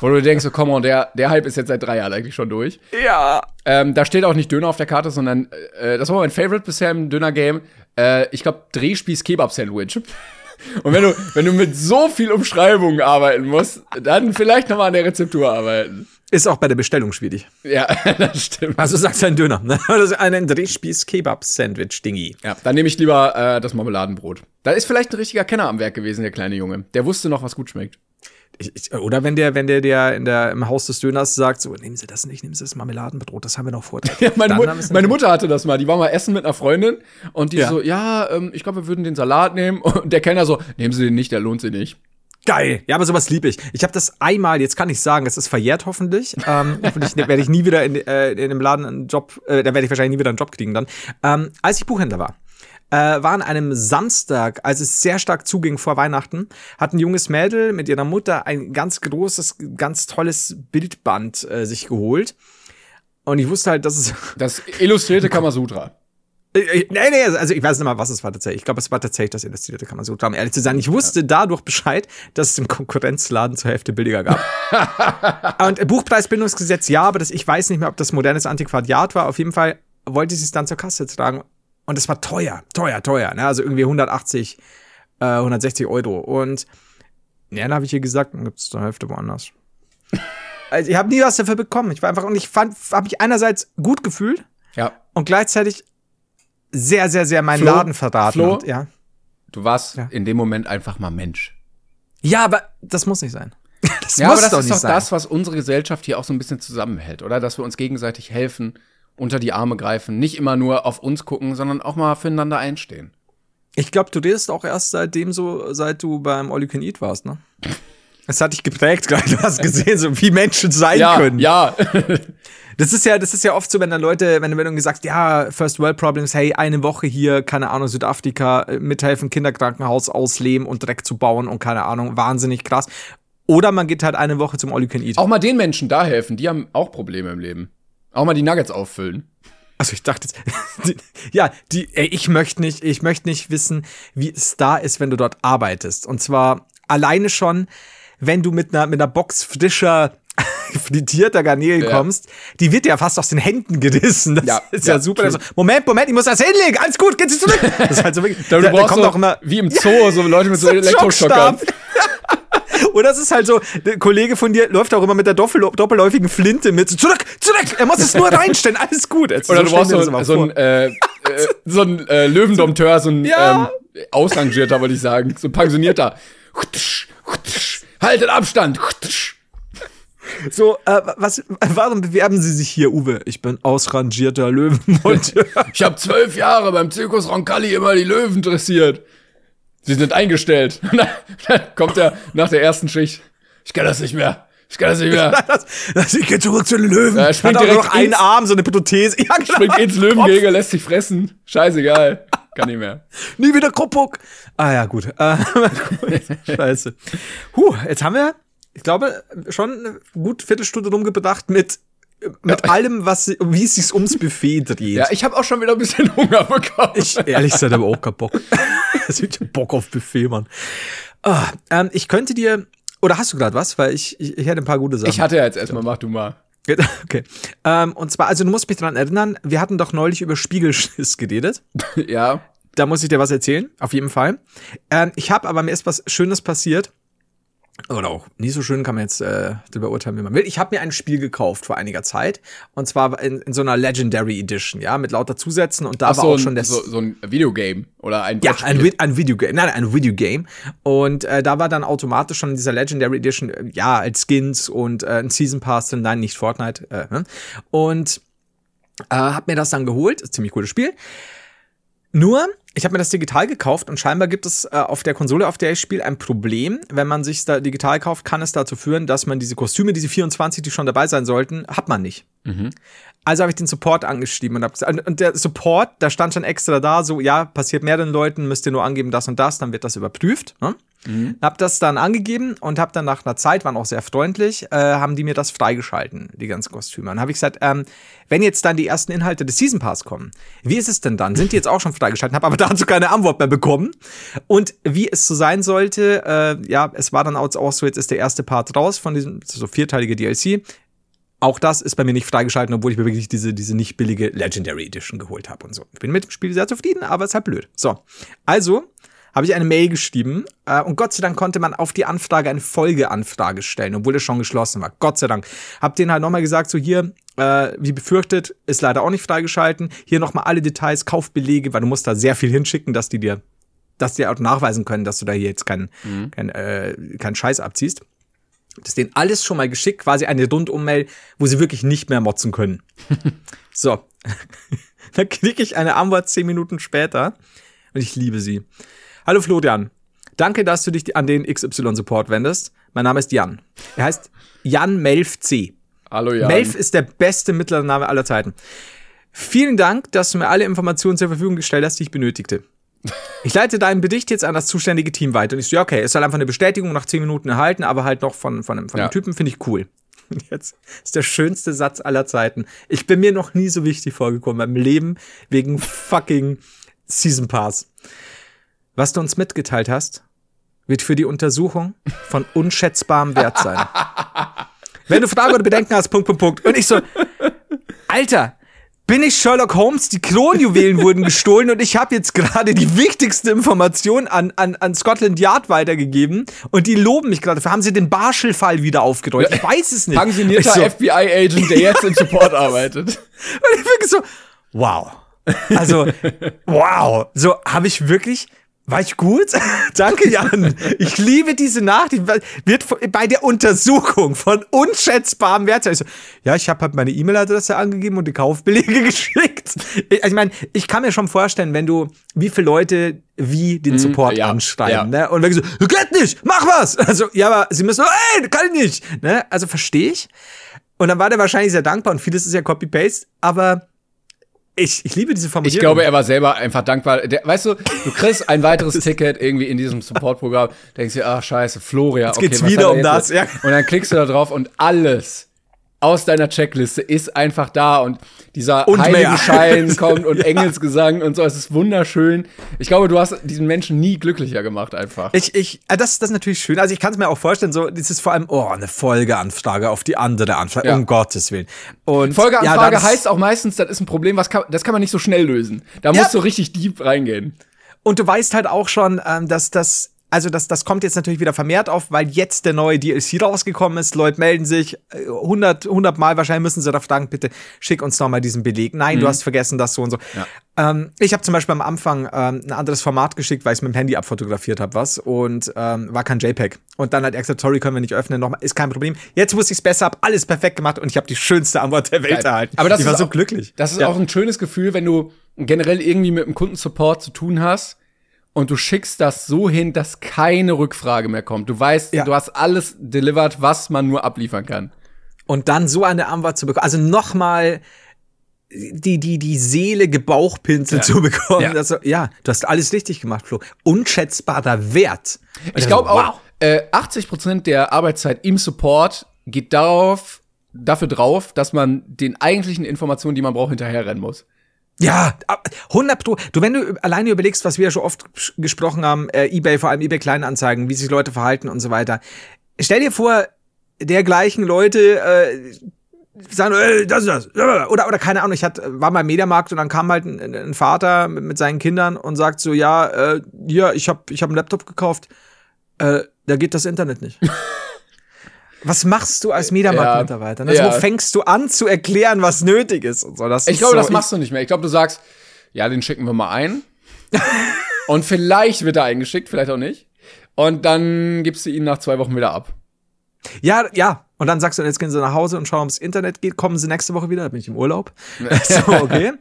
Speaker 1: wo du denkst, so, komm on, der, der Hype ist jetzt seit drei Jahren eigentlich schon durch.
Speaker 2: Ja.
Speaker 1: Ähm, da steht auch nicht Döner auf der Karte, sondern äh, das war mein Favorite bisher im Döner-Game. Äh, ich glaube, Drehspieß-Kebab-Sandwich. Und wenn du, wenn du mit so viel Umschreibungen arbeiten musst, dann vielleicht noch mal an der Rezeptur arbeiten.
Speaker 2: Ist auch bei der Bestellung schwierig.
Speaker 1: Ja, das stimmt.
Speaker 2: Also sagst du ein Döner, ne? Das ist ein Drehspieß-Kebab-Sandwich-Dingi.
Speaker 1: Ja, dann nehme ich lieber äh, das Marmeladenbrot. Da ist vielleicht ein richtiger Kenner am Werk gewesen, der kleine Junge. Der wusste noch, was gut schmeckt.
Speaker 2: Ich, ich, oder wenn der, wenn der, der in der im Haus des Döners sagt, so nehmen Sie das nicht, nehmen Sie das Marmeladenbrot, das haben wir noch vor.
Speaker 1: Ja, meine, Mu meine. Mutter hatte das mal. Die war mal essen mit einer Freundin und die
Speaker 2: Ja.
Speaker 1: so, ja, ähm, ich glaube, wir würden den Salat nehmen. Und der Kellner so, nehmen Sie den nicht, der lohnt sich nicht.
Speaker 2: Geil. Ja, aber sowas lieb ich. Ich habe das einmal, jetzt kann ich sagen, es ist verjährt hoffentlich. Ähm, hoffentlich werde ich nie wieder in, äh, in dem Laden einen Job, äh, da werde ich wahrscheinlich nie wieder einen Job kriegen dann. Ähm, als ich Buchhändler war, äh, war an einem Samstag, als es sehr stark zuging vor Weihnachten, hat ein junges Mädel mit ihrer Mutter ein ganz großes, ganz tolles Bildband äh, sich geholt. Und ich wusste halt, dass es.
Speaker 1: Das illustrierte Kamasutra.
Speaker 2: Äh, äh, nee, nee, also ich weiß nicht mal, was es war tatsächlich. Ich glaube, es war tatsächlich das illustrierte Kamasutra, um ehrlich zu sein. Ich wusste dadurch Bescheid, dass es im Konkurrenzladen zur Hälfte billiger gab. Und Buchpreisbindungsgesetz, ja, aber das, ich weiß nicht mehr, ob das modernes Antiquariat war. Auf jeden Fall wollte sie es dann zur Kasse tragen. Und es war teuer, teuer, teuer. Ne? Also irgendwie 180, äh, 160 Euro. Und ja, dann habe ich ihr gesagt, dann gibt es zur Hälfte woanders. also ich habe nie was dafür bekommen. Ich war einfach, und ich fand, habe mich einerseits gut gefühlt
Speaker 1: Ja.
Speaker 2: und gleichzeitig sehr, sehr, sehr meinen
Speaker 1: Flo?
Speaker 2: Laden verraten.
Speaker 1: Flo?
Speaker 2: Und, ja.
Speaker 1: Du warst
Speaker 2: Ja.
Speaker 1: in dem Moment einfach mal Mensch.
Speaker 2: ja, aber das muss nicht sein. Das
Speaker 1: Ja,
Speaker 2: muss
Speaker 1: aber das
Speaker 2: doch
Speaker 1: ist
Speaker 2: nicht
Speaker 1: doch
Speaker 2: sein.
Speaker 1: das, was unsere Gesellschaft hier auch so ein bisschen zusammenhält, oder? Dass wir uns gegenseitig helfen, unter die Arme greifen, nicht immer nur auf uns gucken, sondern auch mal füreinander einstehen.
Speaker 2: Ich glaube, du redest auch erst seitdem so, seit du beim All You Can Eat warst, ne? Es hat dich geprägt, gerade du hast gesehen, so wie Menschen sein
Speaker 1: Ja,
Speaker 2: können.
Speaker 1: ja.
Speaker 2: Das ist ja, das ist ja oft so, wenn dann Leute, wenn du irgendwie sagst, ja, First World Problems, hey, eine Woche hier, keine Ahnung, Südafrika, äh, mithelfen, Kinderkrankenhaus ausleben und Dreck zu bauen und keine Ahnung, wahnsinnig krass. Oder man geht halt eine Woche zum All You Can Eat.
Speaker 1: auch mal den Menschen da helfen, die haben auch Probleme im Leben. Auch mal die Nuggets auffüllen.
Speaker 2: Also ich dachte, die, ja, die, ey, ich möchte nicht, ich möchte nicht wissen, wie es da ist, wenn du dort arbeitest. Und zwar alleine schon, wenn du mit einer, mit einer Box frischer, frittierter Garnelen
Speaker 1: Ja.
Speaker 2: kommst, die wird ja fast aus den Händen gerissen. Das
Speaker 1: Ja,
Speaker 2: ist ja,
Speaker 1: ja,
Speaker 2: super. Also, Moment, Moment, ich muss das hinlegen. Alles gut, geht sie zurück. Das ist halt so wirklich,
Speaker 1: Da, du
Speaker 2: da, kommt
Speaker 1: so,
Speaker 2: auch immer,
Speaker 1: wie im Zoo, so Leute mit so,
Speaker 2: so
Speaker 1: Elektroschockern.
Speaker 2: Oder es ist halt so, der Kollege von dir läuft auch immer mit der doppel doppelläufigen Flinte mit. Zurück, zurück! Er muss es nur reinstellen, alles gut. Jetzt,
Speaker 1: Oder du
Speaker 2: stell ich
Speaker 1: brauchst so, so ein, äh, äh, so ein äh, Löwendompteur, so ein
Speaker 2: Ja.
Speaker 1: ähm, Ausrangierter, wollte ich sagen. So ein pensionierter. Haltet Abstand.
Speaker 2: So, äh, was, warum bewerben Sie sich hier, Uwe? Ich bin ausrangierter Löwenmonteur.
Speaker 1: Ich habe zwölf Jahre beim Zirkus Roncalli immer die Löwen dressiert. Sie sind eingestellt. Dann kommt er nach der ersten Schicht. Ich kann das nicht mehr. Ich kann das nicht mehr.
Speaker 2: das, das, ich gehe zurück zu den Löwen.
Speaker 1: Ja, er springt
Speaker 2: Hat
Speaker 1: direkt
Speaker 2: noch einen
Speaker 1: ins-
Speaker 2: Arm, so eine Prothese. Ja, genau.
Speaker 1: Springt ins Löwengehege, lässt sich fressen. Scheißegal. Kann nicht mehr.
Speaker 2: Nie wieder Kruppuk. Ah ja, gut. Scheiße. Huh, jetzt haben wir, ich glaube, schon eine gut Viertelstunde rumgebracht mit, mit allem, was, wie es sich ums Buffet dreht.
Speaker 1: Ja, ich habe auch schon wieder ein bisschen Hunger bekommen.
Speaker 2: Ich, ehrlich gesagt, habe auch keinen Bock. Ich hab Bock auf Buffet, Mann. Ah, ähm, ich könnte dir, oder hast du gerade was? Weil ich, ich, ich hätte ein paar gute Sachen.
Speaker 1: Ich hatte ja jetzt erstmal, mach du mal.
Speaker 2: Okay. Ähm, und zwar, also du musst mich daran erinnern, wir hatten doch neulich über Spiegelschiss geredet.
Speaker 1: Ja.
Speaker 2: Da muss ich dir was erzählen, auf jeden Fall. Ähm, ich habe aber mir ist was Schönes passiert. Oder auch nicht so schön kann man jetzt äh, darüber urteilen, wie man will. Ich habe mir ein Spiel gekauft vor einiger Zeit. Und zwar in, in so einer Legendary Edition, ja, mit lauter Zusätzen. Und da
Speaker 1: Ach,
Speaker 2: war
Speaker 1: so,
Speaker 2: auch schon
Speaker 1: ein,
Speaker 2: der
Speaker 1: so, so ein Videogame oder ein
Speaker 2: ja, ein, Vi- ein Videogame, nein, ein Videogame. Und äh, da war dann automatisch schon in dieser Legendary Edition, äh, ja, als Skins und äh, ein Season Pass nein, nicht Fortnite. Äh, ne? und äh, hab mir das dann geholt, ziemlich cooles Spiel. Nur, ich habe mir das digital gekauft und scheinbar gibt es äh, auf der Konsole, auf der ich spiele, ein Problem. Wenn man sich da digital kauft, kann es dazu führen, dass man diese Kostüme, diese 24, die schon dabei sein sollten, hat man nicht. Also habe ich den Support angeschrieben und, hab gesagt, und- und der Support, da stand schon extra da, so, ja, passiert mehreren Leuten, müsst ihr nur angeben, das und das, dann wird das überprüft. Ne? Hab das dann angegeben und hab dann nach einer Zeit, waren auch sehr freundlich, äh, haben die mir das freigeschalten, die ganzen Kostüme. Und habe ich gesagt, ähm, wenn jetzt dann die ersten Inhalte des Season Pass kommen, wie ist es denn dann? Sind die jetzt auch schon freigeschalten? Habe aber dazu keine Antwort mehr bekommen. Und wie es so sein sollte, äh, ja, es war dann auch so, jetzt ist der erste Part raus von diesem so vierteilige DLC. Auch das ist bei mir nicht freigeschalten, obwohl ich mir wirklich diese, diese nicht billige Legendary Edition geholt habe und so. Ich bin mit dem Spiel sehr zufrieden, aber es ist halt blöd. So, also habe ich eine Mail geschrieben äh, und Gott sei Dank konnte man auf die Anfrage eine Folgeanfrage stellen, obwohl es schon geschlossen war. Gott sei Dank. Hab denen halt nochmal gesagt, so hier, äh, wie befürchtet, ist leider auch nicht freigeschalten. Hier nochmal alle Details, Kaufbelege, weil du musst da sehr viel hinschicken, dass die dir, dass die auch nachweisen können, dass du da hier jetzt keinen kein, äh, keinen Scheiß abziehst. Das denen alles schon mal geschickt, quasi eine Rundum-Mail, wo sie wirklich nicht mehr motzen können. so. Dann klicke ich eine Antwort zehn Minuten später und ich liebe sie. Hallo Florian. Danke, dass du dich an den XY-Support wendest. Mein Name ist Jan. Er heißt Jan Melf C.
Speaker 1: Hallo Jan.
Speaker 2: Melf ist der beste mittlere Name aller Zeiten. Vielen Dank, dass du mir alle Informationen zur Verfügung gestellt hast, die ich benötigte. ich leite deinen Bericht jetzt an das zuständige Team weiter. Und ich so, ja, okay, es soll einfach eine Bestätigung nach zehn Minuten erhalten, aber halt noch von, von, einem, von
Speaker 1: Ja.
Speaker 2: einem Typen, finde ich cool. Jetzt ist der schönste Satz aller Zeiten. Ich bin mir noch nie so wichtig vorgekommen meinem Leben wegen fucking Season Pass. Was du uns mitgeteilt hast, wird für die Untersuchung von unschätzbarem Wert sein. Wenn du Fragen oder Bedenken hast, Punkt, Punkt, Punkt. Und ich so, Alter, bin ich Sherlock Holmes? Die Kronjuwelen wurden gestohlen und ich habe jetzt gerade die wichtigste Information an, an, an Scotland Yard weitergegeben und die loben mich gerade. Dafür haben sie den Barschel-Fall wieder aufgerollt. Ich weiß es nicht.
Speaker 1: Pensionierter
Speaker 2: so,
Speaker 1: FBI-Agent, der jetzt im Support arbeitet.
Speaker 2: und ich wirklich so, wow. Also, wow. So, habe ich wirklich, war ich gut? Danke, Jan. Ich liebe diese Nachricht. Wird bei der Untersuchung von unschätzbarem Wert sein. So, ja, ich habe halt meine E-Mail-Adresse angegeben und die Kaufbelege geschickt. Ich, ich meine, ich kann mir schon vorstellen, wenn du, wie viele Leute wie den Support
Speaker 1: ja,
Speaker 2: anschreiben,
Speaker 1: ja.
Speaker 2: ne? Und wenn so, geht nicht, mach was! Also, ja, aber sie müssen, ey, kann ich nicht, ne? Also, verstehe ich. Und dann war der wahrscheinlich sehr dankbar und vieles ist ja Copy-Paste, aber ich, ich liebe diese Formulierung.
Speaker 1: Ich glaube, er war selber einfach dankbar. Der, weißt du, du kriegst ein weiteres Ticket irgendwie in diesem Support-Programm, denkst dir, ach scheiße, Florian.
Speaker 2: Jetzt geht's
Speaker 1: was
Speaker 2: wieder
Speaker 1: er
Speaker 2: um das, ja.
Speaker 1: Und dann klickst du da drauf und alles aus deiner Checkliste ist einfach da und dieser
Speaker 2: Und mehr.
Speaker 1: Heiligenschein kommt und Engelsgesang und so. Es ist wunderschön. Ich glaube, du hast diesen Menschen nie glücklicher gemacht einfach.
Speaker 2: Ich, ich, äh, das, das ist natürlich schön. Also ich kann es mir auch vorstellen, so, das ist vor allem, oh, eine Folgeanfrage auf die andere Anfrage,
Speaker 1: Ja.
Speaker 2: um Gottes Willen. Und
Speaker 1: Folgeanfrage
Speaker 2: ja,
Speaker 1: heißt auch meistens, das ist ein Problem, was kann, das kann man nicht so schnell lösen. Da
Speaker 2: Ja.
Speaker 1: musst du richtig deep reingehen.
Speaker 2: Und du weißt halt auch schon, ähm, dass das, also das, das kommt jetzt natürlich wieder vermehrt auf, weil jetzt der neue DLC rausgekommen ist. Leute melden sich äh, 100, 100 Mal, wahrscheinlich müssen sie da fragen, bitte schick uns noch mal diesen Beleg. Nein, du hast vergessen das so und so. Ähm, ich habe zum Beispiel am Anfang ähm, ein anderes Format geschickt, weil ich mit dem Handy abfotografiert habe, was und ähm, war kein JPEG. Und dann hat er gesagt, sorry, können wir nicht öffnen, nochmal, ist kein Problem. Jetzt wusste ich es besser, hab alles perfekt gemacht und ich habe die schönste Antwort der Welt
Speaker 1: Geil.
Speaker 2: erhalten.
Speaker 1: Aber das
Speaker 2: ich war so
Speaker 1: auch-
Speaker 2: glücklich.
Speaker 1: Das ist
Speaker 2: Ja.
Speaker 1: auch ein schönes Gefühl, wenn du generell irgendwie mit dem Kundensupport zu tun hast und du schickst das so hin, dass keine Rückfrage mehr kommt. Du weißt,
Speaker 2: Ja.
Speaker 1: du hast alles delivered, was man nur abliefern kann.
Speaker 2: und dann so eine Antwort zu bekommen, also nochmal die, die, die Seele gebauchpinselt zu bekommen.
Speaker 1: Ja.
Speaker 2: Ja. Du- ja, du hast alles richtig gemacht, Flo. Unschätzbarer Wert. Und
Speaker 1: Ich glaube
Speaker 2: so,
Speaker 1: auch, äh, 80% der Arbeitszeit im Support geht darauf, dafür drauf, dass man den eigentlichen Informationen, die man braucht, hinterherrennen muss.
Speaker 2: Ja, ab- 100 Pro. Du, wenn du alleine überlegst, was wir ja schon oft ges- gesprochen haben, äh, eBay, vor allem eBay Kleinanzeigen, wie sich Leute verhalten und so weiter. Stell dir vor, dergleichen Leute äh, sagen, äh, das ist das. Oder, oder keine Ahnung, ich hatte, war mal im Mediamarkt und dann kam halt ein, ein Vater mit, mit seinen Kindern und sagt so, ja, äh, hier, ich habe ich hab einen Laptop gekauft, äh, da geht das Internet nicht. Was machst du als Mediamarkt-Mitarbeiter? ne? Also,
Speaker 1: Ja.
Speaker 2: Wo fängst du an zu erklären, was nötig ist und so? Das
Speaker 1: Ich glaube,
Speaker 2: so,
Speaker 1: das machst du nicht mehr. Ich glaube, du sagst, ja, den schicken wir mal ein. und vielleicht wird er eingeschickt, vielleicht auch nicht. Und dann gibst du ihn nach zwei Wochen wieder ab.
Speaker 2: Ja, ja. Und dann sagst du, jetzt gehen sie nach Hause und schauen, ob es Internet geht. Kommen sie nächste Woche wieder? Da bin ich im Urlaub. so, okay.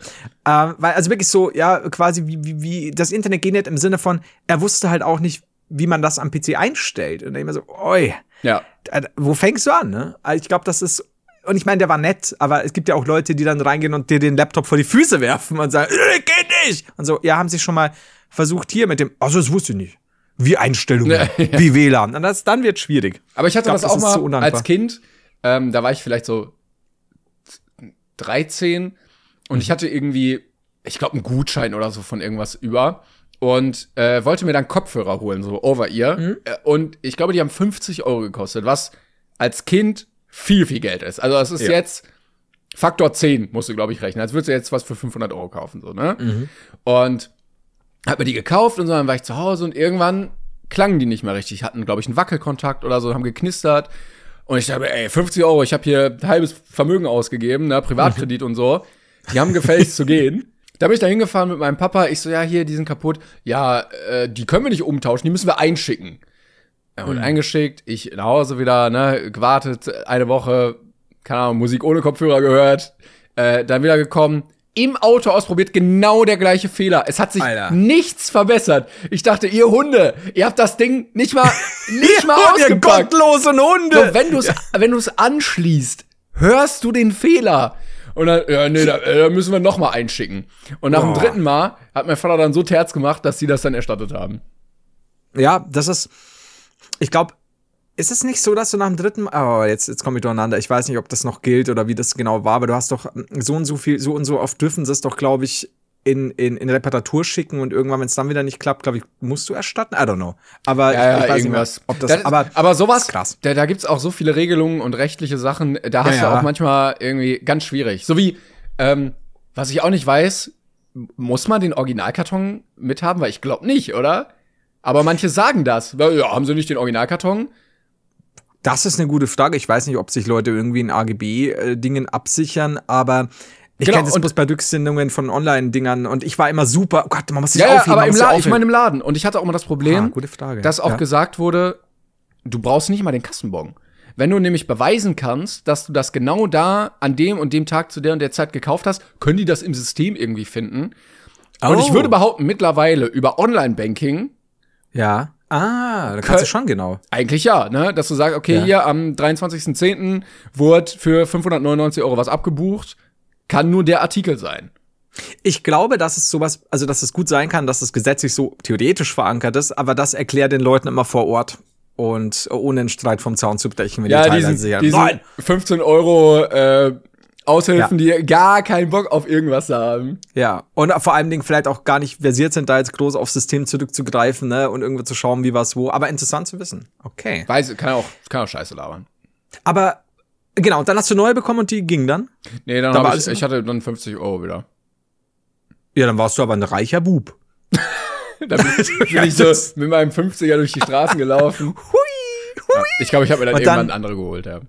Speaker 2: ähm, weil, also wirklich so, ja, quasi wie, wie, wie das Internet geht nicht im Sinne von, er wusste halt auch nicht, wie man das am PC einstellt. Und dann immer so, oi,
Speaker 1: Ja.
Speaker 2: äh, wo fängst du an, ne? Also Ich glaube, das ist. Und ich meine, der war nett, aber es gibt ja auch Leute, die dann reingehen und dir den Laptop vor die Füße werfen und sagen, äh, geht nicht! Und so, ja, haben sie schon mal versucht hier mit dem, also das wusste ich nicht. Wie Einstellungen,
Speaker 1: Ja, ja.
Speaker 2: wie WLAN. Und das, dann wird schwierig.
Speaker 1: Aber ich hatte
Speaker 2: Ich glaub,
Speaker 1: das
Speaker 2: das
Speaker 1: auch mal als Kind. Ähm, da war ich vielleicht so 13 und ich hatte irgendwie, ich glaube, einen Gutschein oder so von irgendwas über und äh, wollte mir dann Kopfhörer holen, so over-ear.
Speaker 2: Mhm.
Speaker 1: Äh, und ich glaube, die haben 50 Euro gekostet, was als Kind viel, viel Geld ist. Also es ist
Speaker 2: Ja.
Speaker 1: jetzt Faktor 10, musst du, glaube ich, rechnen. Als würdest du jetzt was für 500 Euro kaufen, so, ne?
Speaker 2: Mhm.
Speaker 1: Und hab mir die gekauft und so, dann war ich zu Hause und irgendwann klangen die nicht mehr richtig, hatten, glaube ich, einen Wackelkontakt oder so, haben geknistert. Und ich dachte, ey, 50 Euro, ich habe hier ein halbes Vermögen ausgegeben, ne, Privatkredit und so. Die haben gefälligst zu gehen. Da bin ich da hingefahren mit meinem Papa. Ich so, ja, hier, die sind kaputt. Ja, äh, die können wir nicht umtauschen, die müssen wir einschicken. Er wurde eingeschickt, ich nach Hause wieder, ne, gewartet, eine Woche, keine Ahnung, Musik ohne Kopfhörer gehört, äh, dann wieder gekommen, im Auto ausprobiert, genau der gleiche Fehler. Es hat sich
Speaker 2: Alter.
Speaker 1: nichts verbessert. Ich dachte, ihr Hunde, ihr habt das Ding nicht mal, nicht mal
Speaker 2: ihr
Speaker 1: ausgepackt.
Speaker 2: gottlosen Hunde!
Speaker 1: So, wenn du es wenn du es anschließt, hörst du den Fehler? Und dann, ja, nee, da, äh, da müssen wir noch mal einschicken. Und nach dem
Speaker 2: Boah.
Speaker 1: dritten Mal hat mein Vater dann so Terz gemacht, dass sie das dann erstattet haben.
Speaker 2: Ja, das ist. Ich glaube, ist es nicht so, dass du nach dem dritten Mal. Oh, jetzt, jetzt komme ich durcheinander. Ich weiß nicht, ob das noch gilt oder wie das genau war, aber du hast doch so und so viel, so und so oft dürfen sie es doch, glaube ich, in, in, in Reparatur schicken und irgendwann, wenn es dann wieder nicht klappt, glaube ich, musst du erstatten. I don't know. Aber
Speaker 1: Ja,
Speaker 2: ich,
Speaker 1: ja,
Speaker 2: ich weiß
Speaker 1: irgendwas.
Speaker 2: nicht mehr, ob das.
Speaker 1: Das-
Speaker 2: aber,
Speaker 1: aber sowas,
Speaker 2: krass.
Speaker 1: Da, da gibt's auch so viele Regelungen und rechtliche Sachen, da hast
Speaker 2: Ja,
Speaker 1: du auch manchmal irgendwie ganz schwierig. So wie, ähm, was ich auch nicht weiß, muss man den Originalkarton mithaben? Weil ich glaube nicht, oder? Aber manche sagen das. Ja, haben sie nicht den Originalkarton?
Speaker 2: Das ist eine gute Frage. Ich weiß nicht, ob sich Leute irgendwie in AGB-Dingen äh, absichern, aber ich
Speaker 1: Genau,
Speaker 2: kenne das
Speaker 1: und-
Speaker 2: bloß bei Rücksendungen von Online-Dingern und ich war immer super. Oh Gott, man muss sich
Speaker 1: Ja, ja,
Speaker 2: aufheben.
Speaker 1: aber
Speaker 2: man
Speaker 1: im Laden, ich meine im Laden. Und ich hatte auch immer das Problem,
Speaker 2: Ah,
Speaker 1: dass auch
Speaker 2: Ja.
Speaker 1: gesagt wurde, du brauchst nicht mal den Kassenbon. Wenn du nämlich beweisen kannst, dass du das genau da an dem und dem Tag zu der und der Zeit gekauft hast, können die das im System irgendwie finden. Und
Speaker 2: Oh.
Speaker 1: ich würde behaupten, mittlerweile über Online-Banking,
Speaker 2: Ja. Ah, da kannst du schon genau.
Speaker 1: eigentlich ja, ne? Dass du sagst, okay,
Speaker 2: Ja.
Speaker 1: hier am 23.10. wurde für 599 Euro was abgebucht, kann nur der Artikel sein.
Speaker 2: Ich glaube, dass es sowas, also dass es gut sein kann, dass es gesetzlich so theoretisch verankert ist, aber das erklärt den Leuten immer vor Ort und ohne einen Streit vom Zaun zu brechen, wenn die
Speaker 1: Ja,
Speaker 2: teilweise
Speaker 1: diesen,
Speaker 2: ja,
Speaker 1: diesen
Speaker 2: nein,
Speaker 1: 15 Euro äh, Aushilfen,
Speaker 2: Ja.
Speaker 1: die gar keinen Bock auf irgendwas haben.
Speaker 2: ja. Und vor allen Dingen vielleicht auch gar nicht versiert sind, da jetzt groß aufs System zurückzugreifen, ne, und irgendwo zu schauen, wie was wo. Aber interessant zu wissen. Okay.
Speaker 1: Weiß, kann auch, kann auch scheiße labern.
Speaker 2: Aber genau, dann hast du neue bekommen und die ging dann?
Speaker 1: Nee, dann
Speaker 2: Da
Speaker 1: hab
Speaker 2: war
Speaker 1: ich, ich hatte dann 50 Euro wieder.
Speaker 2: Ja, dann warst du aber ein reicher Bub.
Speaker 1: Da bin, bin ich so mit meinem 50er durch die Straßen gelaufen. Ja, ich glaube, ich habe mir dann
Speaker 2: Und
Speaker 1: irgendwann
Speaker 2: dann-
Speaker 1: eine andere geholt, ja.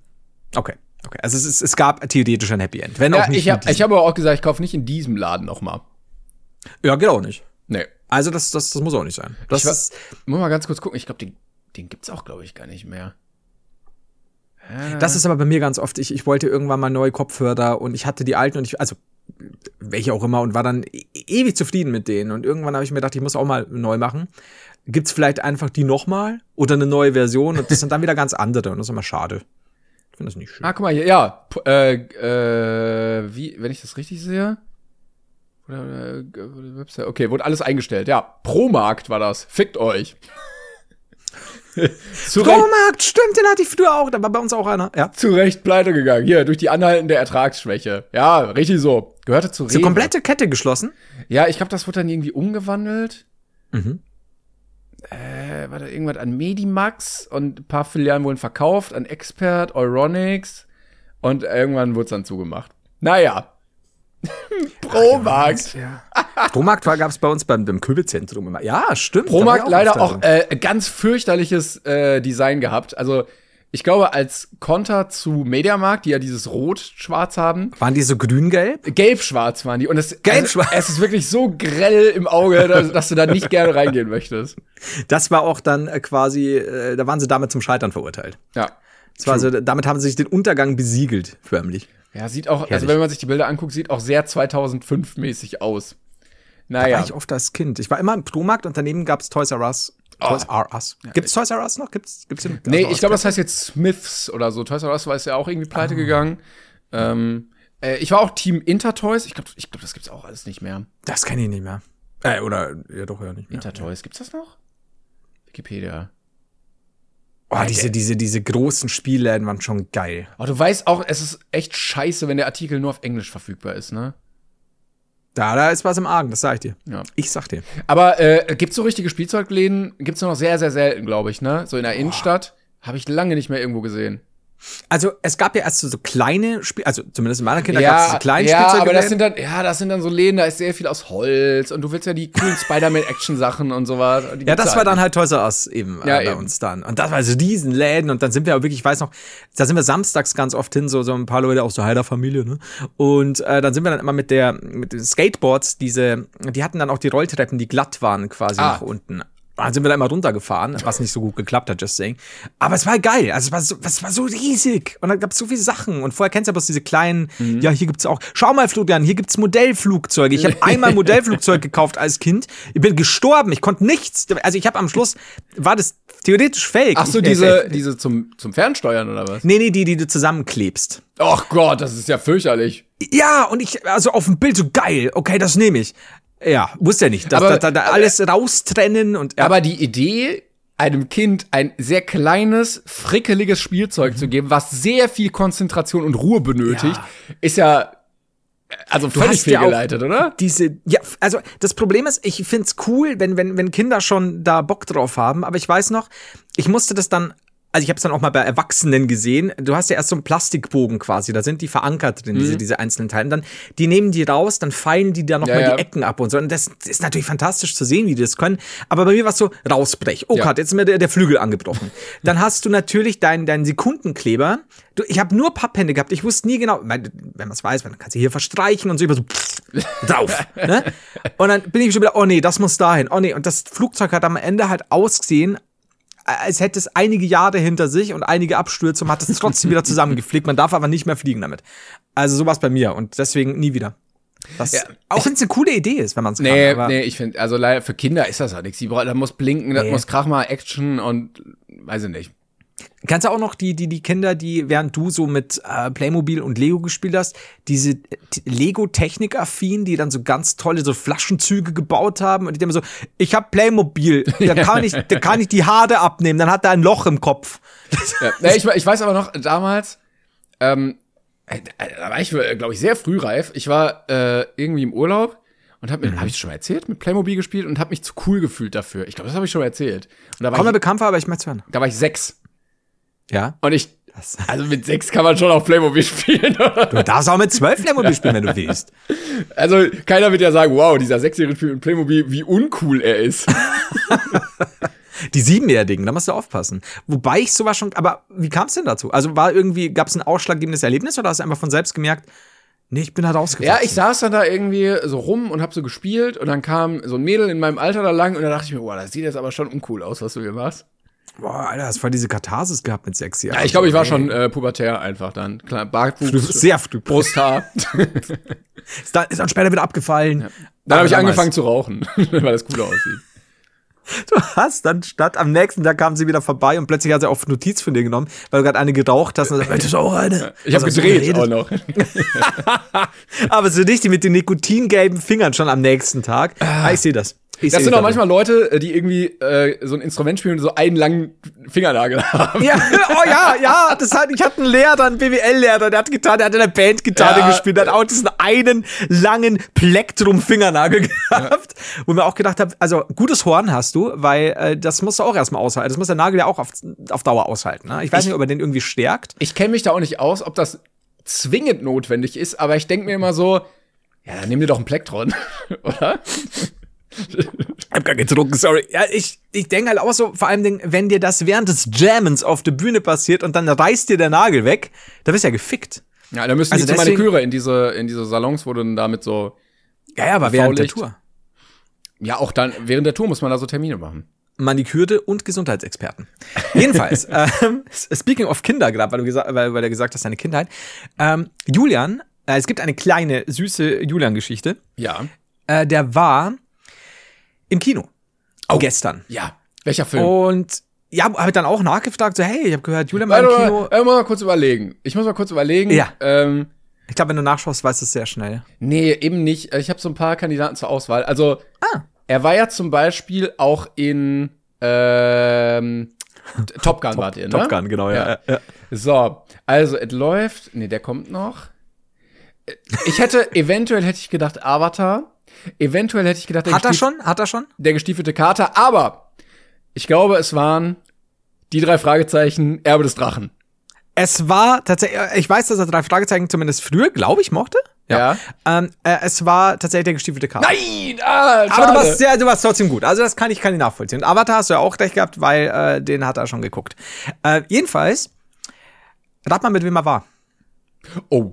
Speaker 2: Okay. Okay. Also es, ist, es gab theoretisch ein Happy End. Wenn
Speaker 1: ja
Speaker 2: auch nicht.
Speaker 1: ich habe hab aber auch gesagt, ich kaufe nicht in diesem Laden nochmal.
Speaker 2: ja, geht auch nicht.
Speaker 1: Nee.
Speaker 2: Also das, das, das muss auch nicht sein. Das
Speaker 1: Ich wa-
Speaker 2: ist,
Speaker 1: Muss mal ganz kurz gucken. Ich glaube, den, den gibt's auch, glaube ich, gar nicht mehr.
Speaker 2: Das ist aber bei mir ganz oft, ich, ich wollte irgendwann mal neue Kopfhörer und ich hatte die alten und ich, also welche auch immer und war dann e ewig zufrieden mit denen und irgendwann habe ich mir gedacht, ich muss auch mal neu machen. Gibt's vielleicht einfach die nochmal oder eine neue Version und das sind dann wieder ganz andere und das ist immer schade. Ich finde das nicht schön.
Speaker 1: Ah, guck mal hier, ja. Äh, äh, wie, wenn ich das richtig sehe? Website. Okay, wurde alles eingestellt. Ja, Promarkt war das. Fickt euch.
Speaker 2: Baumarkt, stimmt, den hatte ich früher auch, da war bei uns auch einer. Ja.
Speaker 1: zu Recht pleite gegangen. Hier, durch die anhaltende Ertragsschwäche. Ja, richtig so. Gehörte zu Rewe.
Speaker 2: So komplette Kette geschlossen.
Speaker 1: Ja, ich glaube, das wurde dann irgendwie umgewandelt.
Speaker 2: Mhm.
Speaker 1: Äh, war da irgendwas an Medimax und ein paar Filialen wurden verkauft, an Expert, Euronics und irgendwann wurde es dann zugemacht. Naja. Promarkt.
Speaker 2: Baumarkt war gab's bei uns beim dem Köbelzentrum immer. Ja, stimmt.
Speaker 1: Promarkt
Speaker 2: ich
Speaker 1: leider auch äh, ganz fürchterliches äh, Design gehabt. Also ich glaube, als Konter zu Mediamarkt, die ja dieses Rot-Schwarz haben,
Speaker 2: Waren die so grün-gelb?
Speaker 1: gelb-schwarz waren die. Und es. Also, es ist wirklich so grell im Auge, dass, dass du da nicht gerne reingehen möchtest.
Speaker 2: Das war auch dann äh, quasi, äh, da waren sie damit zum Scheitern verurteilt.
Speaker 1: Ja.
Speaker 2: Das war also, damit haben sie sich den Untergang besiegelt, förmlich.
Speaker 1: Ja, sieht auch, also
Speaker 2: Herrlich.
Speaker 1: wenn man sich die Bilder anguckt, sieht auch sehr 2005-mäßig aus.
Speaker 2: Da
Speaker 1: Naja.
Speaker 2: war ich oft als Kind. Ich war immer im Promarkt und daneben gab's Toys R Us. Toys R Us. Gibt's Toys R Us noch? Gibt's, gibt's den?
Speaker 1: Nee,
Speaker 2: Also
Speaker 1: ich glaube, das heißt jetzt Smiths oder so. Toys R Us war es ja auch irgendwie pleite gegangen. Ähm, äh, ich war auch Team Intertoys. Ich glaube, ich glaub, das gibt's auch alles nicht mehr.
Speaker 2: Das kenne ich nicht mehr. Äh, oder, ja doch, ja nicht mehr.
Speaker 1: Intertoys, gibt's das noch? Wikipedia.
Speaker 2: Oh, diese, diese, diese großen Spielläden waren schon geil.
Speaker 1: Aber du weißt auch, es ist echt scheiße, wenn der Artikel nur auf Englisch verfügbar ist, ne?
Speaker 2: Da, da ist was im Argen, das sag ich dir.
Speaker 1: Ja.
Speaker 2: Ich sag dir.
Speaker 1: Aber äh, gibt's so richtige Spielzeugläden? Gibt's nur noch sehr, sehr selten, glaube ich, ne? So in der Innenstadt. Habe ich lange nicht mehr irgendwo gesehen.
Speaker 2: Also, es gab ja erst so, so kleine Spiel, also zumindest in meiner Kinder gab es so kleine
Speaker 1: ja, aber das sind dann, ja, das sind dann so Läden, da ist sehr viel aus Holz und du willst ja die coolen Spider-Man-Action-Sachen und sowas.
Speaker 2: Ja, das war dann halt Toys R Us eben
Speaker 1: Ja,
Speaker 2: äh, bei
Speaker 1: eben.
Speaker 2: uns dann. Und das war so diesen Läden und dann sind wir auch wirklich, ich weiß noch, da sind wir samstags ganz oft hin, so, so ein paar Leute aus der Heider Familie, ne? Und äh, dann sind wir dann immer mit der, mit den Skateboards, diese, die hatten dann auch die Rolltreppen, die glatt waren quasi
Speaker 1: Ah.
Speaker 2: nach unten. Dann sind wir da immer runtergefahren, was nicht so gut geklappt hat, just saying. Aber es war geil. Also es war so, es war so riesig. Und da gab es so viele Sachen. Und vorher kennst du ja bloß diese kleinen,
Speaker 1: Mhm.
Speaker 2: ja, hier gibt's auch, schau mal, Florian, hier gibt's Modellflugzeuge. Ich habe einmal ein Modellflugzeug gekauft als Kind. Ich bin gestorben. Ich konnte nichts. Also ich habe am Schluss, war das theoretisch fake.
Speaker 1: Ach so, diese, diese zum, zum Fernsteuern oder was?
Speaker 2: Nee, nee, die, die du zusammenklebst.
Speaker 1: Ach Gott, das ist ja fürchterlich.
Speaker 2: Ja, und ich, also auf dem Bild so geil. Okay, das nehme ich. Ja, wusste ja nicht. Das,
Speaker 1: Aber-
Speaker 2: da, da, alles raustrennen und ja.
Speaker 1: Aber die Idee, einem Kind ein sehr kleines, frickeliges Spielzeug zu geben, was sehr viel Konzentration und Ruhe benötigt,
Speaker 2: Ja.
Speaker 1: ist ja also völlig
Speaker 2: hast ja
Speaker 1: fehlgeleitet, oder?
Speaker 2: Diese, ja, also das Problem ist, ich find's cool, wenn, wenn, wenn Kinder schon da Bock drauf haben, aber ich weiß noch, ich musste das dann, also ich habe es dann auch mal bei Erwachsenen gesehen, du hast ja erst so einen Plastikbogen quasi, da sind die verankert drin, diese, diese einzelnen Teile. Und dann, die nehmen die raus, dann feilen die da nochmal
Speaker 1: Ja,
Speaker 2: mal
Speaker 1: ja.
Speaker 2: die Ecken ab und so. Und das ist natürlich fantastisch zu sehen, wie die das können. Aber bei mir war es so, rausbrech. Oh
Speaker 1: Ja.
Speaker 2: Gott, jetzt ist mir der, der Flügel angebrochen. dann hast du natürlich deinen deinen Sekundenkleber. Du, ich habe nur Papphände gehabt. Ich wusste nie genau, wenn man es weiß, dann kannst du hier verstreichen und so über so drauf. ne? Und dann bin ich schon wieder, oh nee, das muss dahin. Oh nee, und das Flugzeug hat am Ende halt ausgesehen, als hätte es einige Jahre hinter sich und einige Abstürze und hat es trotzdem wieder zusammengeflickt. Man darf aber nicht mehr fliegen damit. Also sowas bei mir und deswegen nie wieder. Das,
Speaker 1: Ja,
Speaker 2: auch wenn es eine coole Idee ist, wenn man es
Speaker 1: Nee,
Speaker 2: kann.
Speaker 1: Nee, ich finde, also leider für Kinder ist das ja nichts. Die brauchen- Da muss blinken, da
Speaker 2: Nee.
Speaker 1: muss Krach mal Action und weiß ich nicht.
Speaker 2: Kannst du auch noch die, die, die Kinder, die, während du so mit äh, Playmobil und Lego gespielt hast, diese äh, Lego-Technik-affin, die dann so ganz tolle so Flaschenzüge gebaut haben und die immer so, ich hab Playmobil, da kann ich, da kann ich die Haare abnehmen, dann hat er ein Loch im Kopf.
Speaker 1: Ja, ich, ich weiß aber noch, damals, ähm, äh, da war ich, glaube ich, sehr frühreif. Ich war äh, irgendwie im Urlaub und habe mir, habe ich schon mal erzählt, mit Playmobil gespielt und habe mich zu cool gefühlt dafür. Ich glaube, das habe ich schon mal erzählt. Und da war,
Speaker 2: Kommt mir
Speaker 1: ich,
Speaker 2: bekannt aber ich möchte hören.
Speaker 1: da war ich sechs.
Speaker 2: Ja.
Speaker 1: Und ich, also mit sechs kann man schon auch Playmobil spielen, oder?
Speaker 2: Du darfst auch mit zwölf Playmobil spielen, wenn du willst.
Speaker 1: Also keiner wird ja sagen, wow, dieser Sechsjährige spielt mit Playmobil, wie uncool er ist.
Speaker 2: Die Siebenjährigen, da musst du aufpassen. Wobei ich sowas schon, aber wie kam es denn dazu? Also war irgendwie, gab es ein ausschlaggebendes Erlebnis oder hast du einfach von selbst gemerkt, nee, ich bin da rausgefallen?
Speaker 1: Ja, ich saß dann da irgendwie so rum und hab so gespielt und dann kam so ein Mädel in meinem Alter da lang und da dachte ich mir, boah, das sieht jetzt aber schon uncool aus, was du hier machst.
Speaker 2: Boah, Alter, hast voll diese Katharsis gehabt mit sechs Jahren.
Speaker 1: Ja, ich glaube, ich war schon äh, pubertär einfach dann. Klar, Bartwuchs,
Speaker 2: sehr früh.
Speaker 1: Brusthaar.
Speaker 2: Ist dann, ist dann später wieder abgefallen.
Speaker 1: Dann habe ich
Speaker 2: damals-
Speaker 1: angefangen zu rauchen, weil das cooler aussieht.
Speaker 2: Du hast dann statt am nächsten Tag kam sie wieder vorbei und plötzlich hat sie auf Notiz von dir genommen, weil du gerade eine geraucht hast und dann möchtest du auch eine.
Speaker 1: Ich habe
Speaker 2: du
Speaker 1: gedreht auch noch.
Speaker 2: Aber so richtig mit den nikotingelben Fingern schon am nächsten Tag. Ah, ich sehe das. Ich
Speaker 1: Das
Speaker 2: seh
Speaker 1: sind auch manchmal Leute, äh, die irgendwie äh, so ein Instrument spielen und so einen langen Fingernagel haben.
Speaker 2: Ja, oh ja, ja, das hat, ich hatte einen Lehrer, einen BWL-Lehrer, der hat Gitarre, der hat in der Band Gitarre
Speaker 1: Ja.
Speaker 2: gespielt, der hat auch diesen einen langen Plektrum-Fingernagel gehabt, wo mir auch gedacht habe, also gutes Horn hast du, weil äh, das musst du auch erstmal aushalten. Das muss der Nagel ja auch auf, auf Dauer aushalten. Ne? Ich weiß nicht, ob er den irgendwie stärkt.
Speaker 1: Ich kenne mich da auch nicht aus, ob das zwingend notwendig ist, aber ich denke mir immer so, ja, dann nimm dir doch einen Plektron, oder?
Speaker 2: Ich hab gar getrunken, sorry. Ja, ich, ich denke halt auch so, vor allem, wenn dir das während des Jammens auf der Bühne passiert und dann reißt dir der Nagel weg, da bist du ja gefickt.
Speaker 1: Ja, da müssen
Speaker 2: Also
Speaker 1: die
Speaker 2: deswegen-
Speaker 1: Maniküre in diese, in diese Salons, wo du dann damit so,
Speaker 2: Ja, ja, aber während der. Tour.
Speaker 1: ja, auch dann, während der Tour muss man da so Termine machen.
Speaker 2: Manikürte und Gesundheitsexperten. Jedenfalls, ähm, speaking of Kinder, gerade weil du gesagt, weil, weil du gesagt hast, deine Kindheit. Ähm, Julian, äh, es gibt eine kleine, süße Julian-Geschichte.
Speaker 1: Ja.
Speaker 2: Äh, der war im Kino. Gestern.
Speaker 1: Ja. Welcher Film?
Speaker 2: Und ja, habe dann auch nachgefragt, so, hey, ich habe gehört, Julian war im Kino.
Speaker 1: mal, äh, mal kurz überlegen. Ich muss mal kurz überlegen.
Speaker 2: Ja.
Speaker 1: Ähm,
Speaker 2: Ich glaube, wenn du nachschaust, weißt du es sehr schnell.
Speaker 1: nee, eben nicht. Ich habe so ein paar Kandidaten zur Auswahl. Also,
Speaker 2: Ah.
Speaker 1: er war ja zum Beispiel auch in ähm, Top Gun wart ihr, ne?
Speaker 2: Top Gun, genau, ja.
Speaker 1: Ja.
Speaker 2: ja.
Speaker 1: So, also es läuft. Nee, der kommt noch. Ich hätte, eventuell hätte ich gedacht Avatar. Eventuell hätte ich gedacht, der,
Speaker 2: Hat er schon? Hat er schon?
Speaker 1: der gestiefelte Kater. Aber ich glaube, es waren die drei Fragezeichen Erbe des Drachen.
Speaker 2: Es war tatsächlich, ich weiß, dass er drei Fragezeichen zumindest früher, glaube ich, mochte.
Speaker 1: Ja.
Speaker 2: Ähm, äh, es war tatsächlich der gestiefelte Kater.
Speaker 1: Nein! Ah, schade.
Speaker 2: Aber du warst, ja, du warst trotzdem gut. Also das kann ich, kann ich nachvollziehen. Avatar hast du ja auch recht gehabt, weil äh, den hat er schon geguckt. Äh, jedenfalls, rat mal, mit wem er war.
Speaker 1: Oh.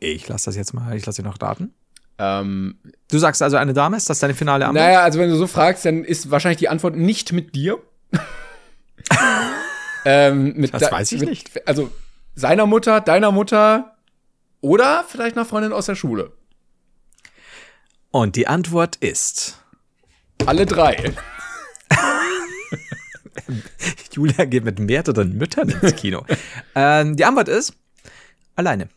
Speaker 2: Ich lasse das jetzt mal, ich lasse dir noch raten.
Speaker 1: Ähm,
Speaker 2: Du sagst also eine Dame, ist das deine finale Antwort?
Speaker 1: naja, also wenn du so fragst, dann ist wahrscheinlich die Antwort nicht mit dir. ähm, mit
Speaker 2: Das weiß ich
Speaker 1: mit,
Speaker 2: nicht.
Speaker 1: Also seiner Mutter, deiner Mutter oder vielleicht einer Freundin aus der Schule.
Speaker 2: Und die Antwort ist,
Speaker 1: Alle drei.
Speaker 2: Julia geht mit mehreren Müttern ins Kino. ähm, die Antwort ist, alleine.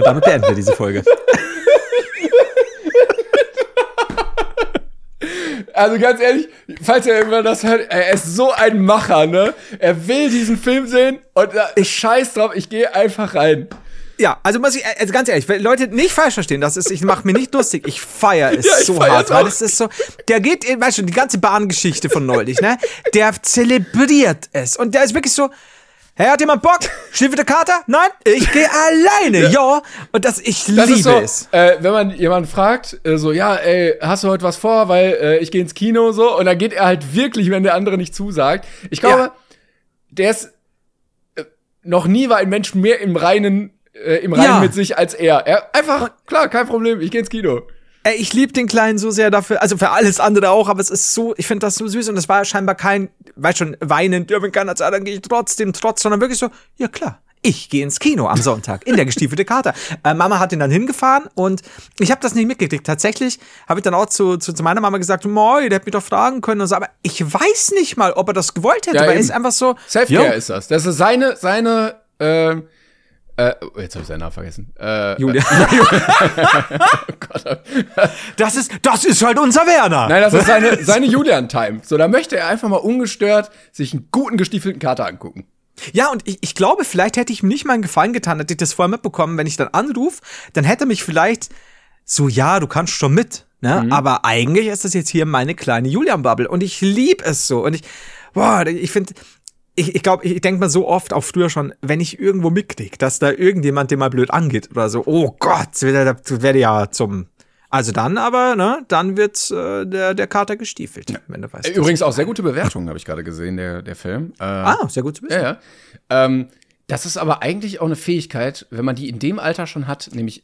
Speaker 2: Und damit beenden wir diese Folge.
Speaker 1: Also ganz ehrlich, falls ihr irgendwann das hört, er ist so ein Macher, ne? Er will diesen Film sehen und da- ich scheiß drauf, ich gehe einfach rein.
Speaker 2: Ja, also muss ich, also ganz ehrlich, wenn Leute nicht falsch verstehen, das ist, ich mache mir nicht lustig, ich feiere es
Speaker 1: Ja, ich
Speaker 2: so
Speaker 1: feier's
Speaker 2: hart, weil
Speaker 1: auch.
Speaker 2: es ist so, der geht, weißt du, die ganze Bahngeschichte von neulich, ne, der zelebriert es und der ist wirklich so, hey, hat jemand Bock? Steht wieder Kater? Nein, ich gehe alleine, ja. Und das, ich
Speaker 1: Das
Speaker 2: liebe
Speaker 1: so,
Speaker 2: es.
Speaker 1: äh, wenn man jemanden fragt, äh, so, ja, ey, hast du heute was vor, weil äh, ich gehe ins Kino so, und dann geht er halt wirklich, wenn der andere nicht zusagt. Ich glaube,
Speaker 2: Ja.
Speaker 1: der ist, äh, noch nie war ein Mensch mehr im Reinen, äh, im Reinen
Speaker 2: Ja.
Speaker 1: mit sich als er. Er einfach, klar, kein Problem, ich gehe ins Kino.
Speaker 2: Ey, ich liebe den Kleinen so sehr dafür, also für alles andere auch, aber es ist so, ich finde das so süß und es war scheinbar kein, weißt schon, weinend, ja, wenn keiner zahlt, dann gehe ich trotzdem trotz, sondern wirklich so, ja klar. Ich gehe ins Kino am Sonntag in der gestiefelte Kater. Äh, Mama hat ihn dann hingefahren und ich habe das nicht mitgekriegt. Tatsächlich habe ich dann auch zu, zu, zu meiner Mama gesagt, Moi, der hätte mich doch fragen können und so, aber ich weiß nicht mal, ob er das gewollt hätte,
Speaker 1: Ja,
Speaker 2: weil er ist einfach so.
Speaker 1: Selfcare ist das. Das ist seine, seine, ähm, äh, oh, jetzt habe ich seinen Namen vergessen. Äh,
Speaker 2: Julia.
Speaker 1: oh Gott.
Speaker 2: Das ist, das ist halt unser Werner.
Speaker 1: Nein, das ist seine, seine Julian-Time. So, da möchte er einfach mal ungestört sich einen guten gestiefelten Kater angucken.
Speaker 2: Ja, und ich, ich glaube, vielleicht hätte ich ihm nicht mal einen Gefallen getan, hätte ich das vorher mitbekommen, wenn ich dann anrufe, dann hätte mich vielleicht so, ja, du kannst schon mit, ne? Aber eigentlich ist das jetzt hier meine kleine Julian-Bubble und ich lieb es so und ich, boah, ich finde, ich, ich glaube, ich denke mal so oft, auch früher schon, wenn ich irgendwo mitkrieg, dass da irgendjemand den mal blöd angeht oder so, oh Gott, werde ja zum, also dann aber, ne, dann wird äh, der, der Kater gestiefelt, wenn du weißt.
Speaker 1: Übrigens auch sehr gute Bewertungen, habe ich gerade gesehen, der, der Film. Äh,
Speaker 2: Ah, sehr gut zu wissen.
Speaker 1: Ja, ja. Ähm, das ist aber eigentlich auch eine Fähigkeit, wenn man die in dem Alter schon hat, nämlich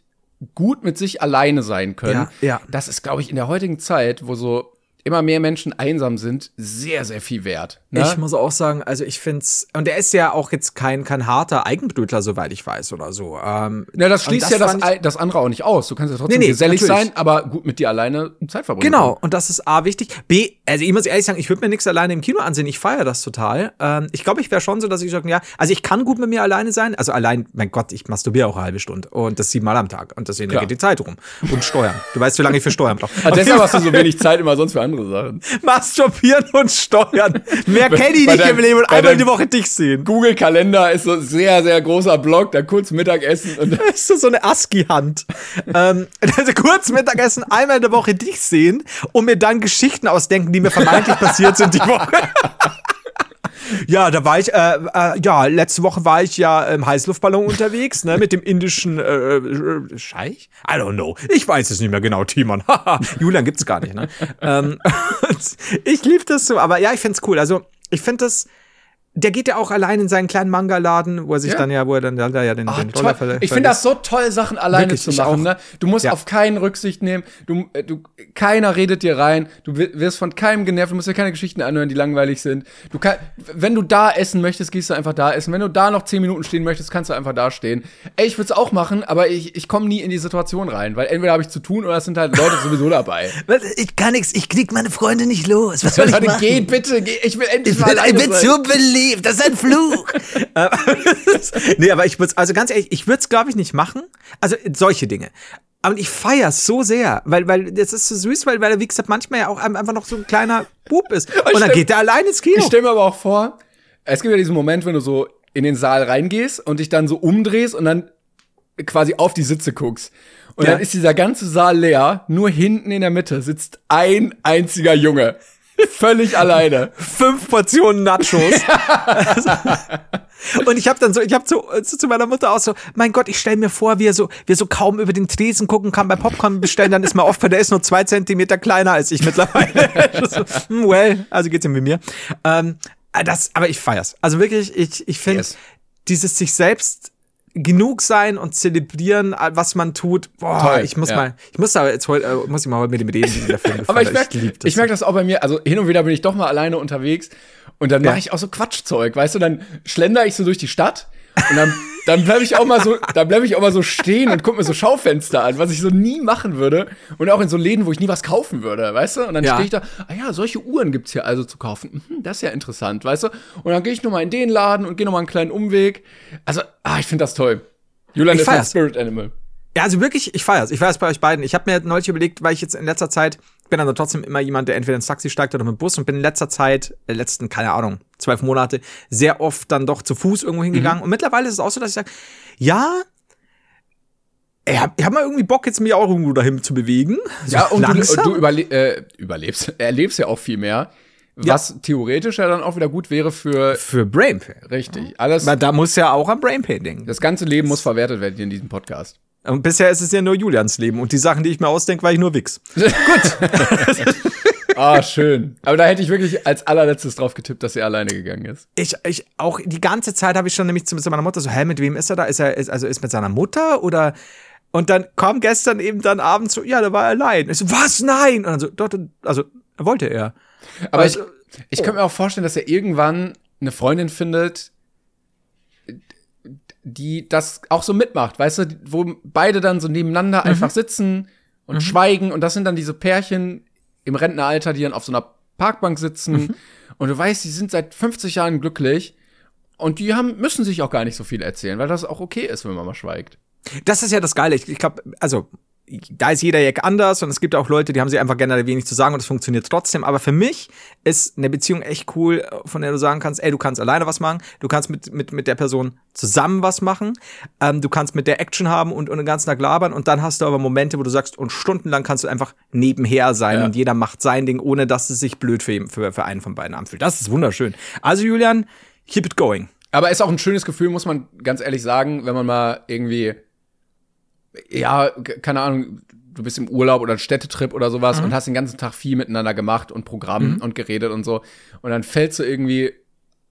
Speaker 1: gut mit sich alleine sein können.
Speaker 2: Ja, ja.
Speaker 1: Das ist, glaube ich, in der heutigen Zeit, wo so immer mehr Menschen einsam sind, sehr, sehr viel wert. Ne?
Speaker 2: Ich muss auch sagen, also ich find's, und er ist ja auch jetzt kein, kein harter Eigenbrötler, soweit ich weiß, oder so. Ähm,
Speaker 1: Na, das schließt ja das,
Speaker 2: ich-
Speaker 1: das andere auch nicht aus. Du kannst ja trotzdem
Speaker 2: Nee, nee,
Speaker 1: gesellig
Speaker 2: natürlich.
Speaker 1: sein, aber gut mit dir alleine Zeit verbringen.
Speaker 2: Genau, und das ist A wichtig. B, also ich muss ehrlich sagen, ich würde mir nichts alleine im Kino ansehen. Ich feiere das total. Ähm, ich glaube, ich wäre schon so, dass ich sage, ja, also ich kann gut mit mir alleine sein. Also allein, mein Gott, ich masturbiere auch eine halbe Stunde und das siebenmal am Tag. Und deswegen
Speaker 1: Klar.
Speaker 2: geht die Zeit rum. Und Steuern. Du weißt, wie lange ich für Steuern brauche.
Speaker 1: Ah, deshalb hast du so wenig Zeit immer sonst für andere Sachen.
Speaker 2: Masturbieren und Steuern. Mehr kenne ich nicht
Speaker 1: deinem-
Speaker 2: im Leben und einmal die Woche dich sehen.
Speaker 1: Google-Kalender ist so ein sehr, sehr großer Block, dann kurz Mittagessen und
Speaker 2: Das ist so eine ASCII-Hand. ähm, also kurz Mittagessen, einmal in der Woche dich sehen und mir dann Geschichten ausdenken, die mir vermeintlich passiert sind die Woche. Ja, da war ich, äh, äh, ja, letzte Woche war ich ja im Heißluftballon unterwegs, ne, mit dem indischen äh, äh, Scheich? I don't know. Ich weiß es nicht mehr genau, Timon. Julian gibt's gar nicht, ne? ähm, ich lieb das so, aber ja, ich find's cool. Also, ich find das, der geht ja auch allein in seinen kleinen Manga-Laden, wo er sich
Speaker 1: Ja.
Speaker 2: dann ja, wo er dann da ja den,
Speaker 1: Ah,
Speaker 2: den Roller
Speaker 1: toll.
Speaker 2: ver-
Speaker 1: Ich finde das so toll, Sachen alleine
Speaker 2: Wirklich,
Speaker 1: zu machen. Ne? Du musst
Speaker 2: Ja.
Speaker 1: auf keinen Rücksicht nehmen. Du, äh, du, keiner redet dir rein. Du wi- wirst von keinem genervt. Du musst dir keine Geschichten anhören, die langweilig sind. Du kann, wenn du da essen möchtest, gehst du einfach da essen. Wenn du da noch zehn Minuten stehen möchtest, kannst du einfach da stehen. Ey, ich würde es auch machen, aber ich, ich komme nie in die Situation rein, weil entweder habe ich zu tun oder es sind halt Leute sowieso dabei.
Speaker 2: Ich kann nichts, ich krieg meine Freunde nicht los. Was soll ich machen?
Speaker 1: geht bitte, geh, ich will endlich
Speaker 2: Ich
Speaker 1: mal
Speaker 2: bin, ich bin zu beliebt, das ist ein Fluch. nee, aber ich würde also ganz ehrlich, ich würde es glaube ich nicht machen. Also solche Dinge. Und ich feiere es so sehr, weil, weil das ist so süß, weil, weil er, wie gesagt, manchmal ja auch einfach noch so ein kleiner Bub ist. Und dann
Speaker 1: stell-
Speaker 2: geht er allein ins Kino.
Speaker 1: Ich stelle mir aber auch vor, es gibt ja diesen Moment, wenn du so in den Saal reingehst und dich dann so umdrehst und dann quasi auf die Sitze guckst. Und
Speaker 2: Ja.
Speaker 1: dann ist dieser ganze Saal leer, nur hinten in der Mitte sitzt ein einziger Junge. Völlig alleine.
Speaker 2: fünf Portionen Nachos. Und ich habe dann so, ich habe so, so zu meiner Mutter auch so, mein Gott, ich stelle mir vor, wie er so, wie er so kaum über den Tresen gucken kann beim Popcorn bestellen, dann ist mir aufgefallen, der ist nur zwei Zentimeter kleiner als ich mittlerweile. so, hm, well, also geht's ihm mit mir. Ähm, das, aber ich feier's. Also wirklich, ich, ich finde
Speaker 1: Yes.
Speaker 2: dieses sich selbst genug sein und zelebrieren, was man tut. Boah,
Speaker 1: Toll,
Speaker 2: ich muss
Speaker 1: ja.
Speaker 2: mal, ich muss da jetzt heute, äh, muss ich mal mit dem reden, wie der Film
Speaker 1: Aber ich merke
Speaker 2: lieb
Speaker 1: ich merk das auch bei mir. Also hin und wieder bin ich doch mal alleine unterwegs und dann
Speaker 2: Ja.
Speaker 1: mache ich auch so Quatschzeug, weißt du? Dann schlender ich so durch die Stadt und dann, dann bleibe ich auch mal so, dann bleibe ich auch mal so stehen und guck mir so Schaufenster an, was ich so nie machen würde und auch in so Läden, wo ich nie was kaufen würde, weißt du? Und dann
Speaker 2: Ja.
Speaker 1: stehe ich da, ah ja, solche Uhren gibt's hier also zu kaufen. Mhm, das ist ja interessant, weißt du? Und dann gehe ich noch mal in den Laden und gehe noch mal einen kleinen Umweg. Also, ah, ich finde das toll. Julian
Speaker 2: Ich
Speaker 1: ist ein. Spirit Animal.
Speaker 2: Ja, also wirklich, ich feier's. Ich feier's bei euch beiden. Ich habe mir neulich überlegt, weil ich jetzt in letzter Zeit bin dann trotzdem immer jemand, der entweder ins Taxi steigt oder mit dem Bus und bin in letzter Zeit, äh, letzten, keine Ahnung, zwölf Monate, sehr oft dann doch zu Fuß irgendwo hingegangen. Und mittlerweile ist es auch so, dass ich sage, ja, ich hab, ich hab mal irgendwie Bock, jetzt mich auch irgendwo dahin zu bewegen. So
Speaker 1: Ja, und du,
Speaker 2: langsam.
Speaker 1: du überle äh, überlebst, erlebst ja auch viel mehr. Was theoretisch ja dann auch wieder gut wäre für
Speaker 2: für Brain Pain.
Speaker 1: richtig. Alles,
Speaker 2: Weil da muss ja auch am Brain Pain denken.
Speaker 1: das ganze Leben muss verwertet werden hier in diesem Podcast.
Speaker 2: Und bisher ist es ja nur Julians Leben. Und die Sachen, die ich mir ausdenke, weil ich nur wichs.
Speaker 1: Ah, schön. Aber da hätte ich wirklich als allerletztes drauf getippt, dass er alleine gegangen ist.
Speaker 2: Ich, ich auch die ganze Zeit habe ich schon nämlich zu, zu meiner Mutter so, hä, mit wem ist er da? Ist er, ist, also ist mit seiner Mutter oder? Und dann kam gestern eben dann abends so, ja, da war er allein. Ich so, was? Nein! Und dann so, doch, also wollte er.
Speaker 1: Aber
Speaker 2: Also-
Speaker 1: ich, ich könnte mir auch vorstellen, dass er irgendwann eine Freundin findet, die das auch so mitmacht, weißt du, wo beide dann so nebeneinander einfach sitzen und schweigen und das sind dann diese Pärchen im Rentneralter, die dann auf so einer Parkbank sitzen und du weißt, die sind seit 50 Jahren glücklich und die haben, müssen sich auch gar nicht so viel erzählen, weil das auch okay ist, wenn man mal schweigt.
Speaker 2: Das ist ja das Geile. Ich, ich glaube, also da ist jeder Jack anders und es gibt auch Leute, die haben sich einfach generell wenig zu sagen und es funktioniert trotzdem. Aber für mich ist eine Beziehung echt cool, von der du sagen kannst, ey, du kannst alleine was machen, du kannst mit, mit, mit der Person zusammen was machen, ähm, du kannst mit der Action haben und, und den ganzen Tag labern und dann hast du aber Momente, wo du sagst, und stundenlang kannst du einfach nebenher sein
Speaker 1: Ja.
Speaker 2: und jeder macht sein Ding, ohne dass es sich blöd für, ihn- für, für einen von beiden anfühlt. Das ist wunderschön. Also Julian, keep it going.
Speaker 1: Aber ist auch ein schönes Gefühl, muss man ganz ehrlich sagen, wenn man mal irgendwie, ja, keine Ahnung, du bist im Urlaub oder Städtetrip oder sowas und hast den ganzen Tag viel miteinander gemacht und Programm und geredet und so. Und dann fällst du irgendwie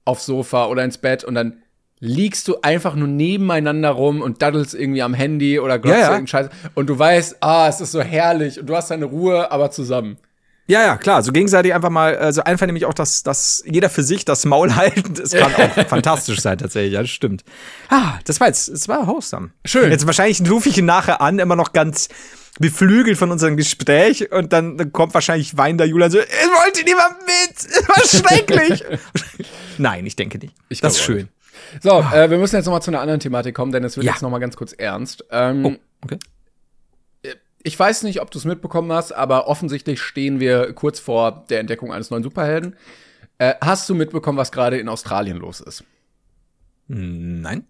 Speaker 1: aufs Sofa oder ins Bett und dann liegst du einfach nur nebeneinander rum und daddelst irgendwie am Handy oder glotzt
Speaker 2: Ja, ja.
Speaker 1: irgendeinen Scheiß. Und du weißt, ah, es ist so herrlich und du hast deine Ruhe, aber zusammen.
Speaker 2: Ja, ja, klar. So gegenseitig einfach mal, also einfach nämlich auch, dass, dass jeder für sich das Maul halten, das kann auch fantastisch sein tatsächlich. Ja, das stimmt. Ah, das war jetzt, das war wholesome.
Speaker 1: Schön.
Speaker 2: Jetzt wahrscheinlich rufe ich ihn nachher an, immer noch ganz beflügelt von unserem Gespräch und dann, dann kommt wahrscheinlich weinender Julian so, ich wollte niemand mit, es war schrecklich. Nein, ich denke nicht.
Speaker 1: Ich
Speaker 2: das ist schön.
Speaker 1: So, äh, wir müssen jetzt noch mal zu einer anderen Thematik kommen, denn es wird
Speaker 2: Ja.
Speaker 1: jetzt noch mal ganz kurz ernst. Ähm,
Speaker 2: Oh, okay.
Speaker 1: Ich weiß nicht, ob du es mitbekommen hast, aber offensichtlich stehen wir kurz vor der Entdeckung eines neuen Superhelden. Äh, hast du mitbekommen, was gerade in Australien los ist?
Speaker 2: Nein.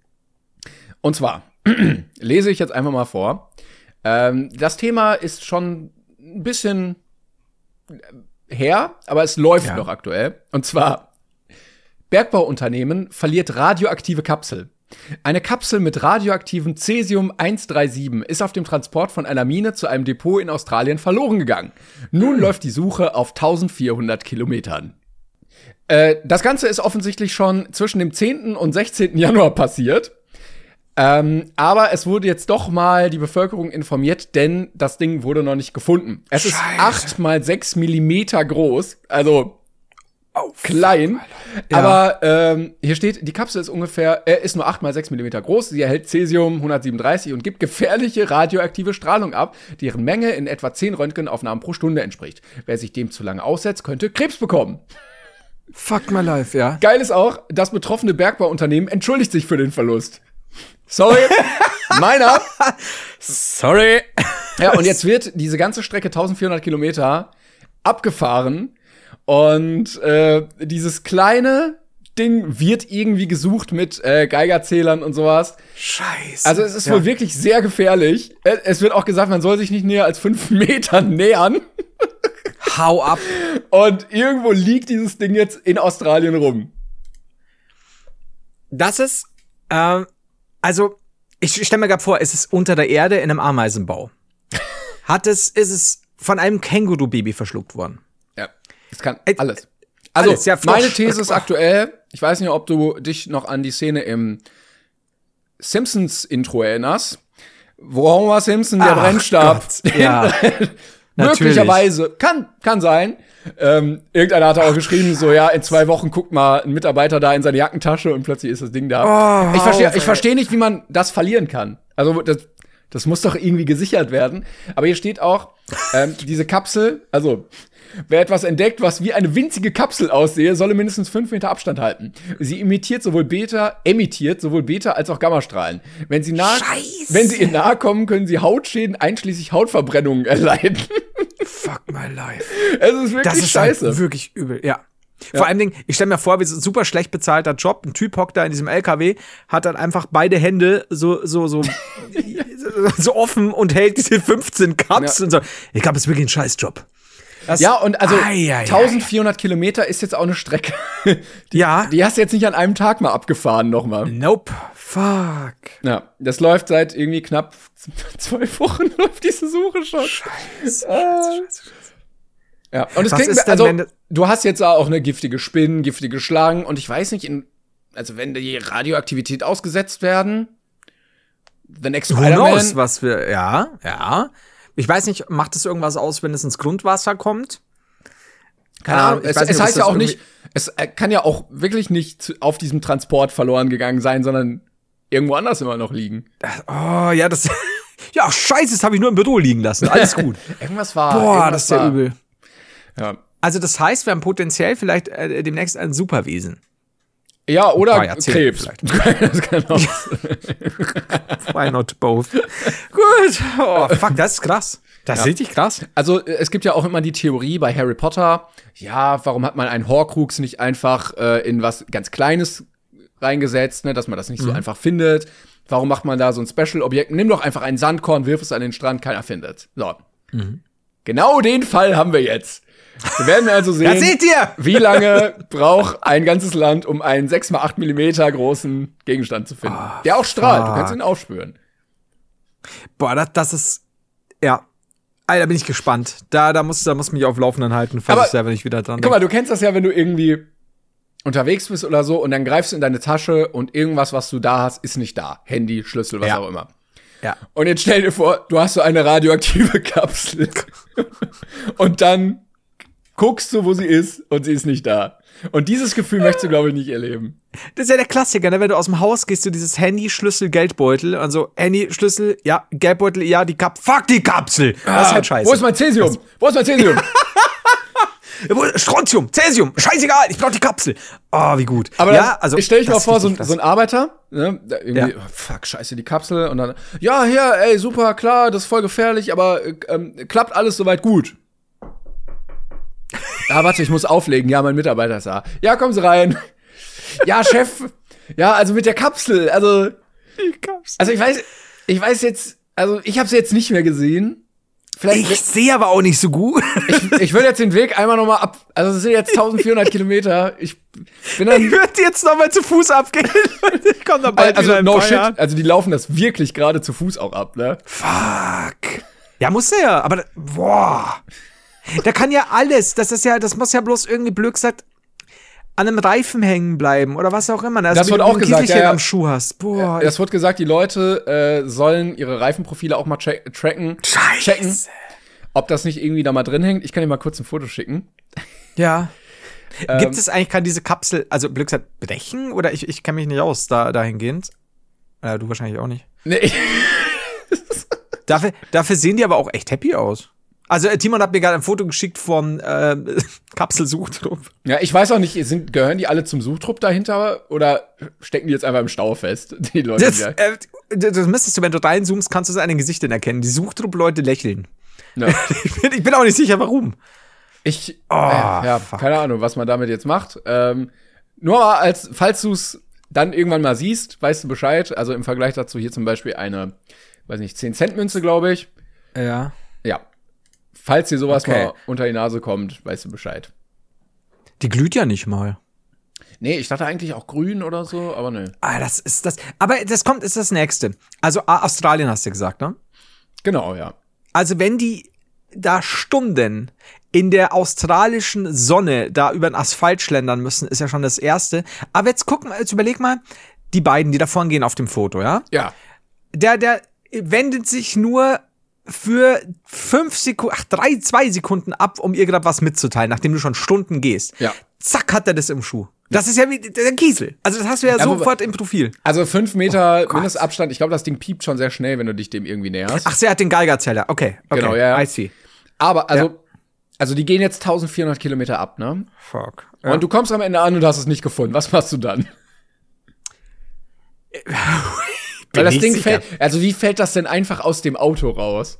Speaker 1: Und zwar lese ich jetzt einfach mal vor. Ähm, das Thema ist schon ein bisschen her, aber es läuft
Speaker 2: Ja.
Speaker 1: noch aktuell. Und zwar Bergbauunternehmen verliert radioaktive Kapsel. Eine Kapsel mit radioaktivem Cäsium 137 ist auf dem Transport von einer Mine zu einem Depot in Australien verloren gegangen. Nun läuft die Suche auf 1400 Kilometern. Äh, das Ganze ist offensichtlich schon zwischen dem 10. und 16. Januar passiert. Ähm, aber es wurde jetzt doch mal die Bevölkerung informiert, denn das Ding wurde noch nicht gefunden. Es ist acht mal sechs Millimeter groß, also klein. Aber ähm, hier steht, die Kapsel ist ungefähr, äh, ist nur acht mal sechs Millimeter groß. Sie erhält Cäsium 137 und gibt gefährliche radioaktive Strahlung ab, deren Menge in etwa 10 Röntgenaufnahmen pro Stunde entspricht. Wer sich dem zu lange aussetzt, könnte Krebs bekommen.
Speaker 2: Fuck my life, ja.
Speaker 1: Geil ist auch, das betroffene Bergbauunternehmen entschuldigt sich für den Verlust. Sorry, meiner.
Speaker 2: Sorry.
Speaker 1: Ja, und jetzt wird diese ganze Strecke 1400 Kilometer abgefahren und äh, dieses kleine Ding wird irgendwie gesucht mit äh, Geigerzählern und sowas.
Speaker 2: Scheiße.
Speaker 1: Also es ist
Speaker 2: Ja.
Speaker 1: wohl wirklich sehr gefährlich. Äh, Es wird auch gesagt, man soll sich nicht näher als fünf Meter nähern.
Speaker 2: Hau ab.
Speaker 1: Und irgendwo liegt dieses Ding jetzt in Australien rum.
Speaker 2: Das ist, ähm, also, ich stelle mir gerade vor, es ist unter der Erde in einem Ameisenbau. Hat es, ist es von einem Känguru-Baby verschluckt worden.
Speaker 1: Es kann
Speaker 2: Äh,
Speaker 1: alles. Also,
Speaker 2: alles, ja,
Speaker 1: meine These ist aktuell, ich weiß nicht, ob du dich noch an die Szene im Simpsons-Intro erinnerst, wo Homer Simpson der
Speaker 2: Ach
Speaker 1: Brennstab
Speaker 2: Gott, ja.
Speaker 1: möglicherweise, kann, kann sein. Ähm, irgendeiner hat auch geschrieben, so, ja, in zwei Wochen guckt mal ein Mitarbeiter da in seine Jackentasche und plötzlich ist das Ding da.
Speaker 2: Oh,
Speaker 1: ich verstehe ich versteh nicht, wie man das verlieren kann. Also, das, das muss doch irgendwie gesichert werden. Aber hier steht auch, ähm, diese Kapsel, also, wer etwas entdeckt, was wie eine winzige Kapsel aussehe, solle mindestens fünf Meter Abstand halten. Sie imitiert sowohl Beta, emittiert sowohl Beta als auch Gammastrahlen. Wenn sie nahe,
Speaker 2: Scheiße.
Speaker 1: wenn sie ihr nahe kommen, können sie Hautschäden einschließlich Hautverbrennungen erleiden.
Speaker 2: Fuck my life.
Speaker 1: es ist wirklich
Speaker 2: Das ist
Speaker 1: scheiße.
Speaker 2: halt wirklich übel, ja. Vor allem, ich stelle mir vor, wie so ein super schlecht bezahlter Job. Ein Typ hockt da in diesem LKW, hat dann einfach beide Hände so, so, so, so offen und hält diese 15 Cups
Speaker 1: Ja.
Speaker 2: und so. Ich glaube, es ist wirklich ein Scheißjob. Das-
Speaker 1: ja, und also
Speaker 2: ei, ei.
Speaker 1: 1400 Kilometer ist jetzt auch eine Strecke. Die,
Speaker 2: Ja.
Speaker 1: die hast du jetzt nicht an einem Tag mal abgefahren nochmal.
Speaker 2: Nope. Fuck.
Speaker 1: Ja, das läuft seit irgendwie knapp zwölf Wochen läuft diese Suche schon.
Speaker 2: Scheiße,
Speaker 1: Ah.
Speaker 2: scheiße, scheiße.
Speaker 1: Ja, und es
Speaker 2: Was
Speaker 1: klingt,
Speaker 2: ist denn,
Speaker 1: also, du hast jetzt auch eine giftige Spinnen, giftige Schlangen und ich weiß nicht, in, also wenn die Radioaktivität ausgesetzt werden, the next Spider-Man,
Speaker 2: was wir, ja, ja. Ich weiß nicht, macht es irgendwas aus, wenn es ins Grundwasser kommt?
Speaker 1: keine Ahnung, es,
Speaker 2: nicht,
Speaker 1: es heißt ja auch nicht, es äh, kann ja auch wirklich nicht auf diesem Transport verloren gegangen sein, sondern irgendwo anders immer noch liegen.
Speaker 2: Oh, ja, das, ja, scheiße, das habe ich nur im Büro liegen lassen. Alles gut.
Speaker 1: Irgendwas war.
Speaker 2: Boah,
Speaker 1: irgendwas
Speaker 2: das ist ja
Speaker 1: war.
Speaker 2: übel.
Speaker 1: Ja.
Speaker 2: Also das heißt, wir haben potenziell vielleicht äh, demnächst ein Superwesen.
Speaker 1: Ja, oder Krebs. das kann auch
Speaker 2: Why not both? Gut. Oh, fuck, das ist krass. Das ist richtig krass.
Speaker 1: Also äh, es gibt ja auch immer die Theorie bei Harry Potter, ja, warum hat man einen Horcrux nicht einfach äh, in was ganz Kleines reingesetzt, ne, dass man das nicht so einfach findet? Warum macht man da so ein Special-Objekt? Nimm doch einfach ein Sandkorn, wirf es an den Strand, keiner findet. So. Genau den Fall haben wir jetzt. Wir werden also sehen,
Speaker 2: Da seht ihr!
Speaker 1: wie lange braucht ein ganzes Land, um einen 6 x 8 Millimeter großen Gegenstand zu finden. der auch strahlt, du kannst ihn aufspüren.
Speaker 2: Boah, das, das ist, ja. Alter, da bin ich gespannt. Da, da muss, da muss mich auf Laufenden halten, falls
Speaker 1: Aber-
Speaker 2: ich selber nicht wieder dran
Speaker 1: Guck mal, du kennst das ja, wenn du irgendwie unterwegs bist oder so und dann greifst du in deine Tasche und irgendwas, was du da hast, ist nicht da. Handy, Schlüssel, was
Speaker 2: Ja.
Speaker 1: auch immer.
Speaker 2: Ja.
Speaker 1: Und jetzt stell dir vor, du hast so eine radioaktive Kapsel und dann guckst du, wo sie ist und sie ist nicht da. Und dieses Gefühl möchtest du, glaube ich, nicht erleben.
Speaker 2: Das ist ja der Klassiker, ne? wenn du aus dem Haus gehst, du dieses Handy, Schlüssel, Geldbeutel, also Handy, Schlüssel, ja, Geldbeutel, ja, die Kap, fuck die Kapsel! Das ist halt scheiße.
Speaker 1: Wo ist mein Cäsium? Wo ist mein Cäsium?
Speaker 2: Strontium, Cäsium, scheißegal, ich brauch die Kapsel. Oh, wie gut.
Speaker 1: Aber
Speaker 2: ja, also,
Speaker 1: ich stell dich
Speaker 2: das
Speaker 1: mal vor, so, so ein. Arbeiter, ne, irgendwie,
Speaker 2: Ja.
Speaker 1: oh, fuck, scheiße, die Kapsel und dann, ja, hier, ey, super, klar, das ist voll gefährlich, aber äh, ähm, klappt alles soweit gut. Ja, warte, ich muss auflegen. Ja, mein Mitarbeiter ist da. Ja, kommen Sie rein. Ja, Chef. Ja, also mit der Kapsel. Also, also ich weiß, ich weiß jetzt, also ich habe sie jetzt nicht mehr gesehen. Vielleicht,
Speaker 2: Ich sehe aber auch nicht so gut.
Speaker 1: ich, ich würde jetzt den Weg einmal noch mal ab. Also es sind jetzt 1400 Kilometer. Ich bin dann
Speaker 2: Ich würde jetzt noch mal zu Fuß abgehen. ich komme da bald
Speaker 1: also
Speaker 2: wieder
Speaker 1: no shit.
Speaker 2: Jahren.
Speaker 1: Also die laufen das wirklich gerade zu Fuß auch ab, ne?
Speaker 2: Fuck. Ja, muss der ja, aber, boah. Da kann ja alles, das ist ja, das muss ja bloß irgendwie blöd gesagt an einem Reifen hängen bleiben oder was auch immer. ne? Also
Speaker 1: Das wird auch gesagt, ja, ja.
Speaker 2: am Schuh hast. Boah.
Speaker 1: Es wird gesagt, die Leute äh, sollen ihre Reifenprofile auch mal check tracken,
Speaker 2: Scheiße.
Speaker 1: checken, ob das nicht irgendwie da mal drin hängt. Ich kann dir mal kurz ein Foto schicken.
Speaker 2: ja.
Speaker 1: Ähm,
Speaker 2: Gibt es eigentlich, kann diese Kapsel, also blöd gesagt, brechen? Oder ich, ich kenne mich nicht aus da, dahingehend. Äh, du wahrscheinlich auch nicht.
Speaker 1: Nee,
Speaker 2: Dafür, dafür sehen die aber auch echt happy aus. Also äh, Timon hat mir gerade ein Foto geschickt vom äh, Kapselsuchtrupp.
Speaker 1: Ja, ich weiß auch nicht, sind, gehören die alle zum Suchtrupp dahinter oder stecken die jetzt einfach im Stau fest? Die Leute,
Speaker 2: Das, äh, das müsstest du, wenn du reinzoomst, kannst du es an den Gesichtern erkennen. Die Suchtrupp-Leute lächeln.
Speaker 1: Ja.
Speaker 2: Ich bin, ich bin auch nicht sicher, warum.
Speaker 1: Ich,
Speaker 2: Oh,
Speaker 1: äh, ja,
Speaker 2: fuck.
Speaker 1: keine Ahnung, was man damit jetzt macht. Ähm, nur als, falls du es dann irgendwann mal siehst, weißt du Bescheid. Also im Vergleich dazu hier zum Beispiel eine, weiß nicht, 10-Cent-Münze, glaube ich.
Speaker 2: Ja.
Speaker 1: Falls dir sowas
Speaker 2: Okay.
Speaker 1: mal unter die Nase kommt, weißt du Bescheid.
Speaker 2: Die glüht ja nicht mal.
Speaker 1: Nee, ich dachte eigentlich auch grün oder so, aber ne.
Speaker 2: Ah, das ist das. Aber das kommt, ist das nächste. Also Australien hast du gesagt, ne?
Speaker 1: Genau, ja.
Speaker 2: Also wenn die da Stunden in der australischen Sonne da über den Asphalt schlendern müssen, ist ja schon das Erste. Aber jetzt guck mal, jetzt überleg mal, die beiden, die da vorne gehen auf dem Foto, ja?
Speaker 1: Ja.
Speaker 2: Der, der wendet sich nur für fünf Sekunden, ach, drei, zwei Sekunden ab, um ihr gerade was mitzuteilen, nachdem du schon Stunden gehst.
Speaker 1: Ja.
Speaker 2: Zack, hat er das im Schuh. Das ist ja wie der Kiesel. Also das hast du ja,
Speaker 1: Ja,
Speaker 2: sofort im Profil.
Speaker 1: Also fünf Meter
Speaker 2: Oh.
Speaker 1: Mindestabstand. Ich glaube, das Ding piept schon sehr schnell, wenn du dich dem irgendwie näherst.
Speaker 2: Ach, sie hat den Geigerzeller. Okay, okay.
Speaker 1: Genau, ja, ja.
Speaker 2: I see.
Speaker 1: Aber, also,
Speaker 2: Ja.
Speaker 1: also die gehen jetzt 1400 Kilometer ab, ne?
Speaker 2: Fuck.
Speaker 1: Und du kommst am Ende an und hast es nicht gefunden. Was machst du dann? Weil das Ding
Speaker 2: sicher.
Speaker 1: fällt, also wie fällt das denn einfach aus dem Auto raus?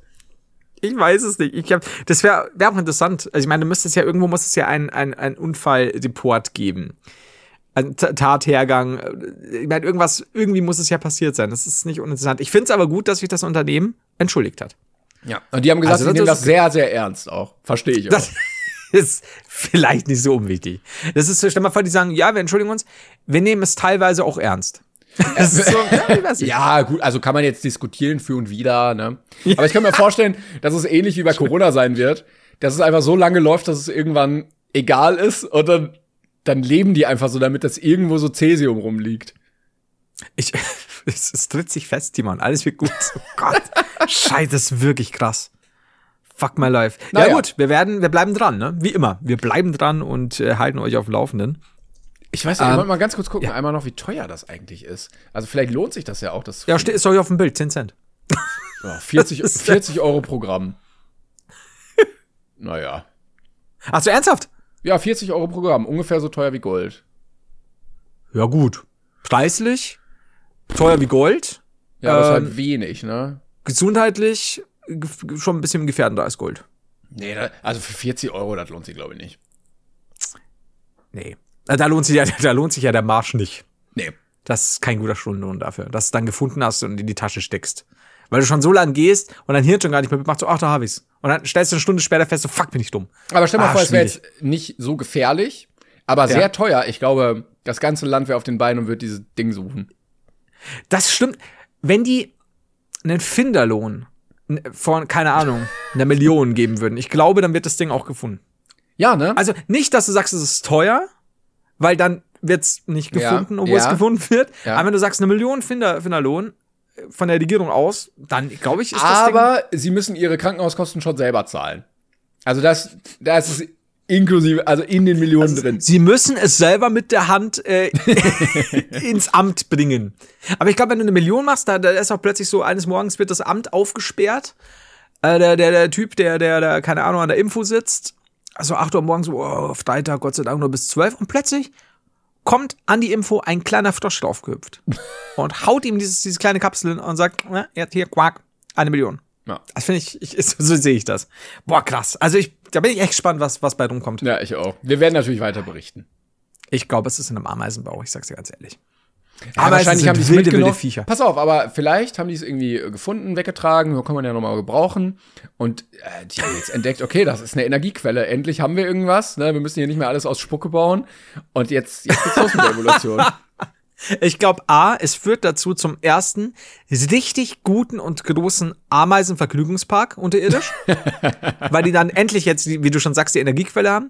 Speaker 2: Ich weiß es nicht. Ich hab, das wäre wär auch interessant. Also ich meine, du müsstest ja irgendwo muss es ja ein, ein, ein Unfallreport geben. Ein Ta- Tathergang. Ich meine, irgendwas, irgendwie muss es ja passiert sein. Das ist nicht uninteressant. Ich finde es aber gut, dass sich das Unternehmen entschuldigt hat.
Speaker 1: Ja. Und die haben gesagt,
Speaker 2: Also
Speaker 1: sie nehmen das sehr, sehr ernst auch. Verstehe ich auch.
Speaker 2: Das ist vielleicht nicht so unwichtig. Das ist so, stell mal vor, die sagen, ja, wir entschuldigen uns, wir nehmen es teilweise auch ernst. So. Ja,
Speaker 1: gut, also kann man jetzt diskutieren für und wieder, ne? Aber ich kann mir vorstellen, dass es ähnlich wie bei Corona sein wird, dass es einfach so lange läuft, dass es irgendwann egal ist und dann, dann leben die einfach so damit, dass irgendwo so Cäsium rumliegt.
Speaker 2: Ich, es, es tritt sich fest, Timon. Alles wird gut. Oh Gott. Scheiße, das ist wirklich krass. Fuck my life.
Speaker 1: Naja.
Speaker 2: Ja gut, wir werden, wir bleiben dran, ne? Wie immer. Wir bleiben dran und äh, halten euch auf dem Laufenden.
Speaker 1: Ich weiß nicht, ich
Speaker 2: Ähm,
Speaker 1: wollte mal ganz kurz gucken, einmal noch, wie teuer das eigentlich ist. Also vielleicht lohnt sich das ja auch, das
Speaker 2: Ja, steht, ist doch hier auf dem Bild, 10 Cent.
Speaker 1: ja, 40,
Speaker 2: Das ist-
Speaker 1: 40 Euro pro Gramm. Naja.
Speaker 2: Ach so, ernsthaft?
Speaker 1: Ja, 40 Euro pro Gramm, ungefähr so teuer wie Gold.
Speaker 2: Ja, gut. Preislich, teuer wie Gold,
Speaker 1: Ja, aber ist
Speaker 2: Ähm,
Speaker 1: halt wenig, ne?
Speaker 2: gesundheitlich ge- schon ein bisschen gefährdender als Gold.
Speaker 1: Nee, also für 40 Euro, das lohnt sich, glaube ich, nicht.
Speaker 2: Nee. Da lohnt sich ja, da lohnt sich ja der Marsch nicht.
Speaker 1: Nee.
Speaker 2: Das ist kein guter Stundenlohn dafür, dass du dann gefunden hast und in die Tasche steckst. Weil du schon so lang gehst und dein Hirn schon gar nicht mehr macht, so, ach, da hab ich's. Und dann stellst du eine Stunde später fest, so, fuck, bin ich dumm.
Speaker 1: Aber stell mal
Speaker 2: Ah,
Speaker 1: vor, es wäre jetzt nicht so gefährlich, aber sehr teuer. Ich glaube, das ganze Land wäre auf den Beinen und wird dieses Ding suchen.
Speaker 2: Das stimmt. Wenn die einen Finderlohn von, keine Ahnung, einer Million geben würden, ich glaube, dann wird das Ding auch gefunden.
Speaker 1: Ja, ne?
Speaker 2: Also nicht, dass du sagst, es ist teuer, weil dann wird's nicht
Speaker 1: Ja,
Speaker 2: gefunden, obwohl es
Speaker 1: ja.
Speaker 2: gefunden wird.
Speaker 1: Ja.
Speaker 2: Aber wenn du sagst, eine Million Finder, Finderlohn von der Regierung aus, dann glaube ich, ist das
Speaker 1: aber sie müssen ihre Krankenhauskosten schon selber zahlen. Also das, das ist inklusive, also in den Millionen drin.
Speaker 2: Sie müssen es selber mit der Hand äh, ins Amt bringen. Aber ich glaube, wenn du eine Million machst, da, da ist auch plötzlich so, eines Morgens wird das Amt aufgesperrt. Äh, der, der, der Typ, der, der, der, keine Ahnung, an der Info sitzt, also 8 Uhr morgens, so, oh, Freitag, Gott sei Dank nur bis 12. Und plötzlich kommt an die Info ein kleiner Frosch draufgehüpft und haut ihm dieses, diese kleine Kapsel und sagt, ja, er hat hier, quack, eine Million.
Speaker 1: Ja.
Speaker 2: Das finde ich, ich, so sehe ich das. Boah, krass. Also ich, da bin ich echt gespannt, was, was bei rumkommt.
Speaker 1: Ja, ich auch. Wir werden natürlich weiter berichten.
Speaker 2: Ich glaube, es ist in einem Ameisenbau, ich sag's dir ganz ehrlich.
Speaker 1: Ja,
Speaker 2: Aber sind
Speaker 1: haben die es
Speaker 2: wilde, wilde Viecher.
Speaker 1: Pass auf, aber vielleicht haben die es irgendwie äh, gefunden, weggetragen, kann man ja nochmal gebrauchen. Und äh, die haben jetzt entdeckt, okay, das ist eine Energiequelle. Endlich haben wir irgendwas. Ne? Wir müssen hier nicht mehr alles aus Spucke bauen. Und jetzt, jetzt geht's los mit der Evolution.
Speaker 2: Ich glaube, A, es führt dazu zum ersten richtig guten und großen Ameisenvergnügungspark unterirdisch, weil die dann endlich jetzt, wie du schon sagst, die Energiequelle haben.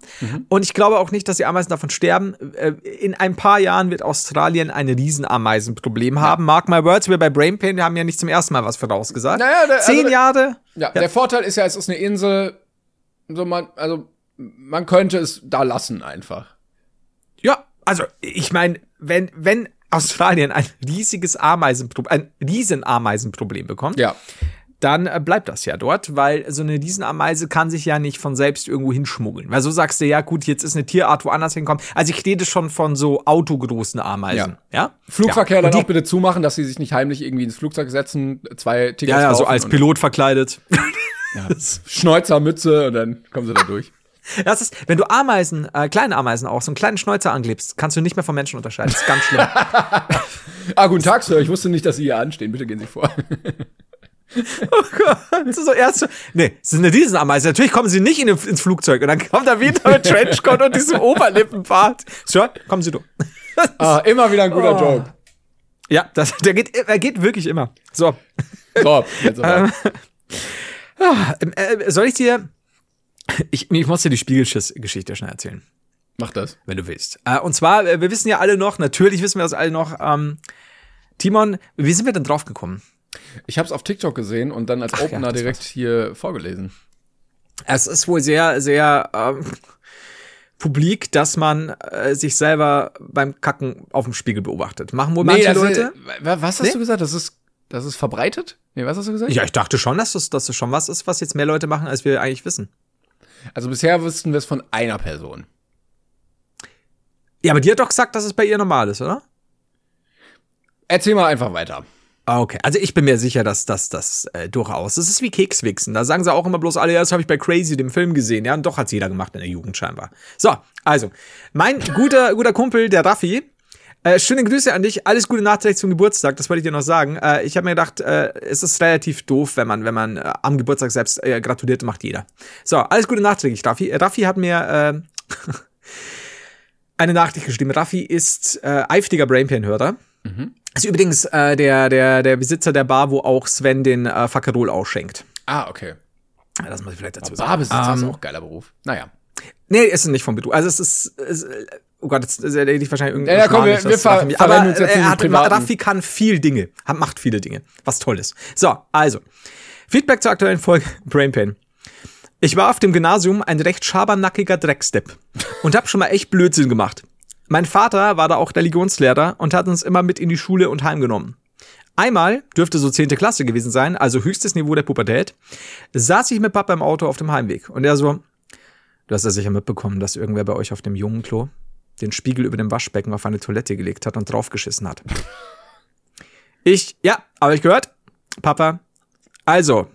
Speaker 2: Und ich glaube auch nicht, dass die Ameisen davon sterben. Äh, In ein paar Jahren wird Australien ein Riesenameisenproblem haben. Mark my words, wir bei Brain Pain, wir haben ja nicht zum ersten Mal was vorausgesagt.
Speaker 1: Naja, der- also
Speaker 2: Zehn
Speaker 1: der-
Speaker 2: Jahre.
Speaker 1: Ja, der Vorteil ist ja, es ist eine Insel. So man, also man könnte es da lassen einfach.
Speaker 2: Ja, also ich meine, wenn, wenn Australien ein riesiges Ameisenproblem, ein Riesenameisenproblem bekommt,
Speaker 1: Ja.
Speaker 2: dann äh, bleibt das ja dort, weil so eine Riesenameise kann sich ja nicht von selbst irgendwo hinschmuggeln. Weil so sagst du, ja gut, jetzt ist eine Tierart woanders hinkommen. Also ich rede schon von so autogroßen Ameisen. Ja?
Speaker 1: Flugverkehr
Speaker 2: ja.
Speaker 1: dann auch bitte zumachen, dass sie sich nicht heimlich irgendwie ins Flugzeug setzen, zwei Tickets
Speaker 2: Ja, ja, so als Pilot verkleidet.
Speaker 1: Schnäuzer, Mütze und dann kommen sie da durch.
Speaker 2: Das ist, wenn du Ameisen, äh, kleine Ameisen auch, so einen kleinen Schnäuzer anklebst, kannst du nicht mehr vom Menschen unterscheiden. Das ist ganz schlimm.
Speaker 1: Ah, guten Tag, Sir. Ich wusste nicht, dass Sie hier anstehen. Bitte gehen Sie vor.
Speaker 2: Das ist so erst so, nee, es ist eine Riesenameise. Natürlich kommen sie nicht in, ins Flugzeug und dann kommt er wieder mit Trenchcoat und diesem Oberlippenbart. Sir, kommen Sie durch.
Speaker 1: Ah, immer wieder ein guter
Speaker 2: Oh.
Speaker 1: Joke.
Speaker 2: Ja, das, der geht, er geht wirklich immer. So,
Speaker 1: So, jetzt aber.
Speaker 2: ähm, äh, soll ich dir, ich, ich muss dir die Spiegelschiss-Geschichte schnell erzählen.
Speaker 1: Mach das.
Speaker 2: wenn du willst. Äh, und zwar, äh, wir wissen ja alle noch, natürlich wissen wir das alle noch, ähm, Timon, wie sind wir denn drauf gekommen?
Speaker 1: Ich habe es auf TikTok gesehen und dann als
Speaker 2: Ach ja,
Speaker 1: Opener
Speaker 2: das
Speaker 1: direkt hier vorgelesen.
Speaker 2: Es ist wohl sehr, sehr ähm, publik, dass man äh, sich selber beim Kacken auf dem Spiegel beobachtet. Machen wohl manche
Speaker 1: das
Speaker 2: Leute?
Speaker 1: Was hast
Speaker 2: Nee?
Speaker 1: du gesagt? Das ist, das ist verbreitet? Nee, was hast du gesagt?
Speaker 2: Ja, ich dachte schon, dass das, dass das schon was ist, was jetzt mehr Leute machen, als wir eigentlich wissen.
Speaker 1: Also bisher wussten wir es von einer Person.
Speaker 2: Ja, aber die hat doch gesagt, dass es bei ihr normal ist, oder?
Speaker 1: Erzähl mal einfach weiter.
Speaker 2: Ah, Okay, also ich bin mir sicher, dass das das äh, durchaus. Das ist wie Kekswichsen. Da sagen sie auch immer bloß alle, ja, das habe ich bei Crazy, dem Film gesehen. Ja, und doch hat's jeder gemacht in der Jugend scheinbar. So, also, mein guter, guter Kumpel, der Raffi, äh, schöne Grüße an dich. Alles Gute nachträglich zum Geburtstag, das wollte ich dir noch sagen. Äh, ich habe mir gedacht, äh, es ist relativ doof, wenn man, wenn man äh, am Geburtstag selbst äh, gratuliert, macht jeder. So, alles Gute nachträglich, Raffi. Äh, Raffi hat mir eine Nachricht geschrieben. Raffi ist eifriger Brainpan-Hörer. Ist übrigens der, der, der Besitzer der Bar, wo auch Sven den äh, Fakerol ausschenkt.
Speaker 1: Ah, okay.
Speaker 2: Das muss ich vielleicht dazu sagen.
Speaker 1: Barbesitzer ist
Speaker 2: Ähm,
Speaker 1: auch ein geiler Beruf. Naja.
Speaker 2: Nee, ist nicht vom Bedu. Also es ist, es, oh Gott, jetzt rede ich wahrscheinlich irgendwie.
Speaker 1: Ja, ja, komm, wir- wir ver-
Speaker 2: Aber
Speaker 1: verrennen uns jetzt
Speaker 2: er hat, Raffi kann viel Dinge, hat, macht viele Dinge, was toll ist. So, also, Feedback zur aktuellen Folge Brain Pain. Ich war auf dem Gymnasium ein recht schabernackiger Dreckstepp und hab schon mal echt Blödsinn gemacht. Mein Vater war da auch Religionslehrer und hat uns immer mit in die Schule und heimgenommen. Einmal, dürfte so 10. Klasse gewesen sein, also höchstes Niveau der Pubertät, saß ich mit Papa im Auto auf dem Heimweg und er so, du hast ja sicher mitbekommen, dass irgendwer bei euch auf dem jungen Klo den Spiegel über dem Waschbecken auf eine Toilette gelegt hat und draufgeschissen hat. Ich, ja, habe ich gehört. Papa, also,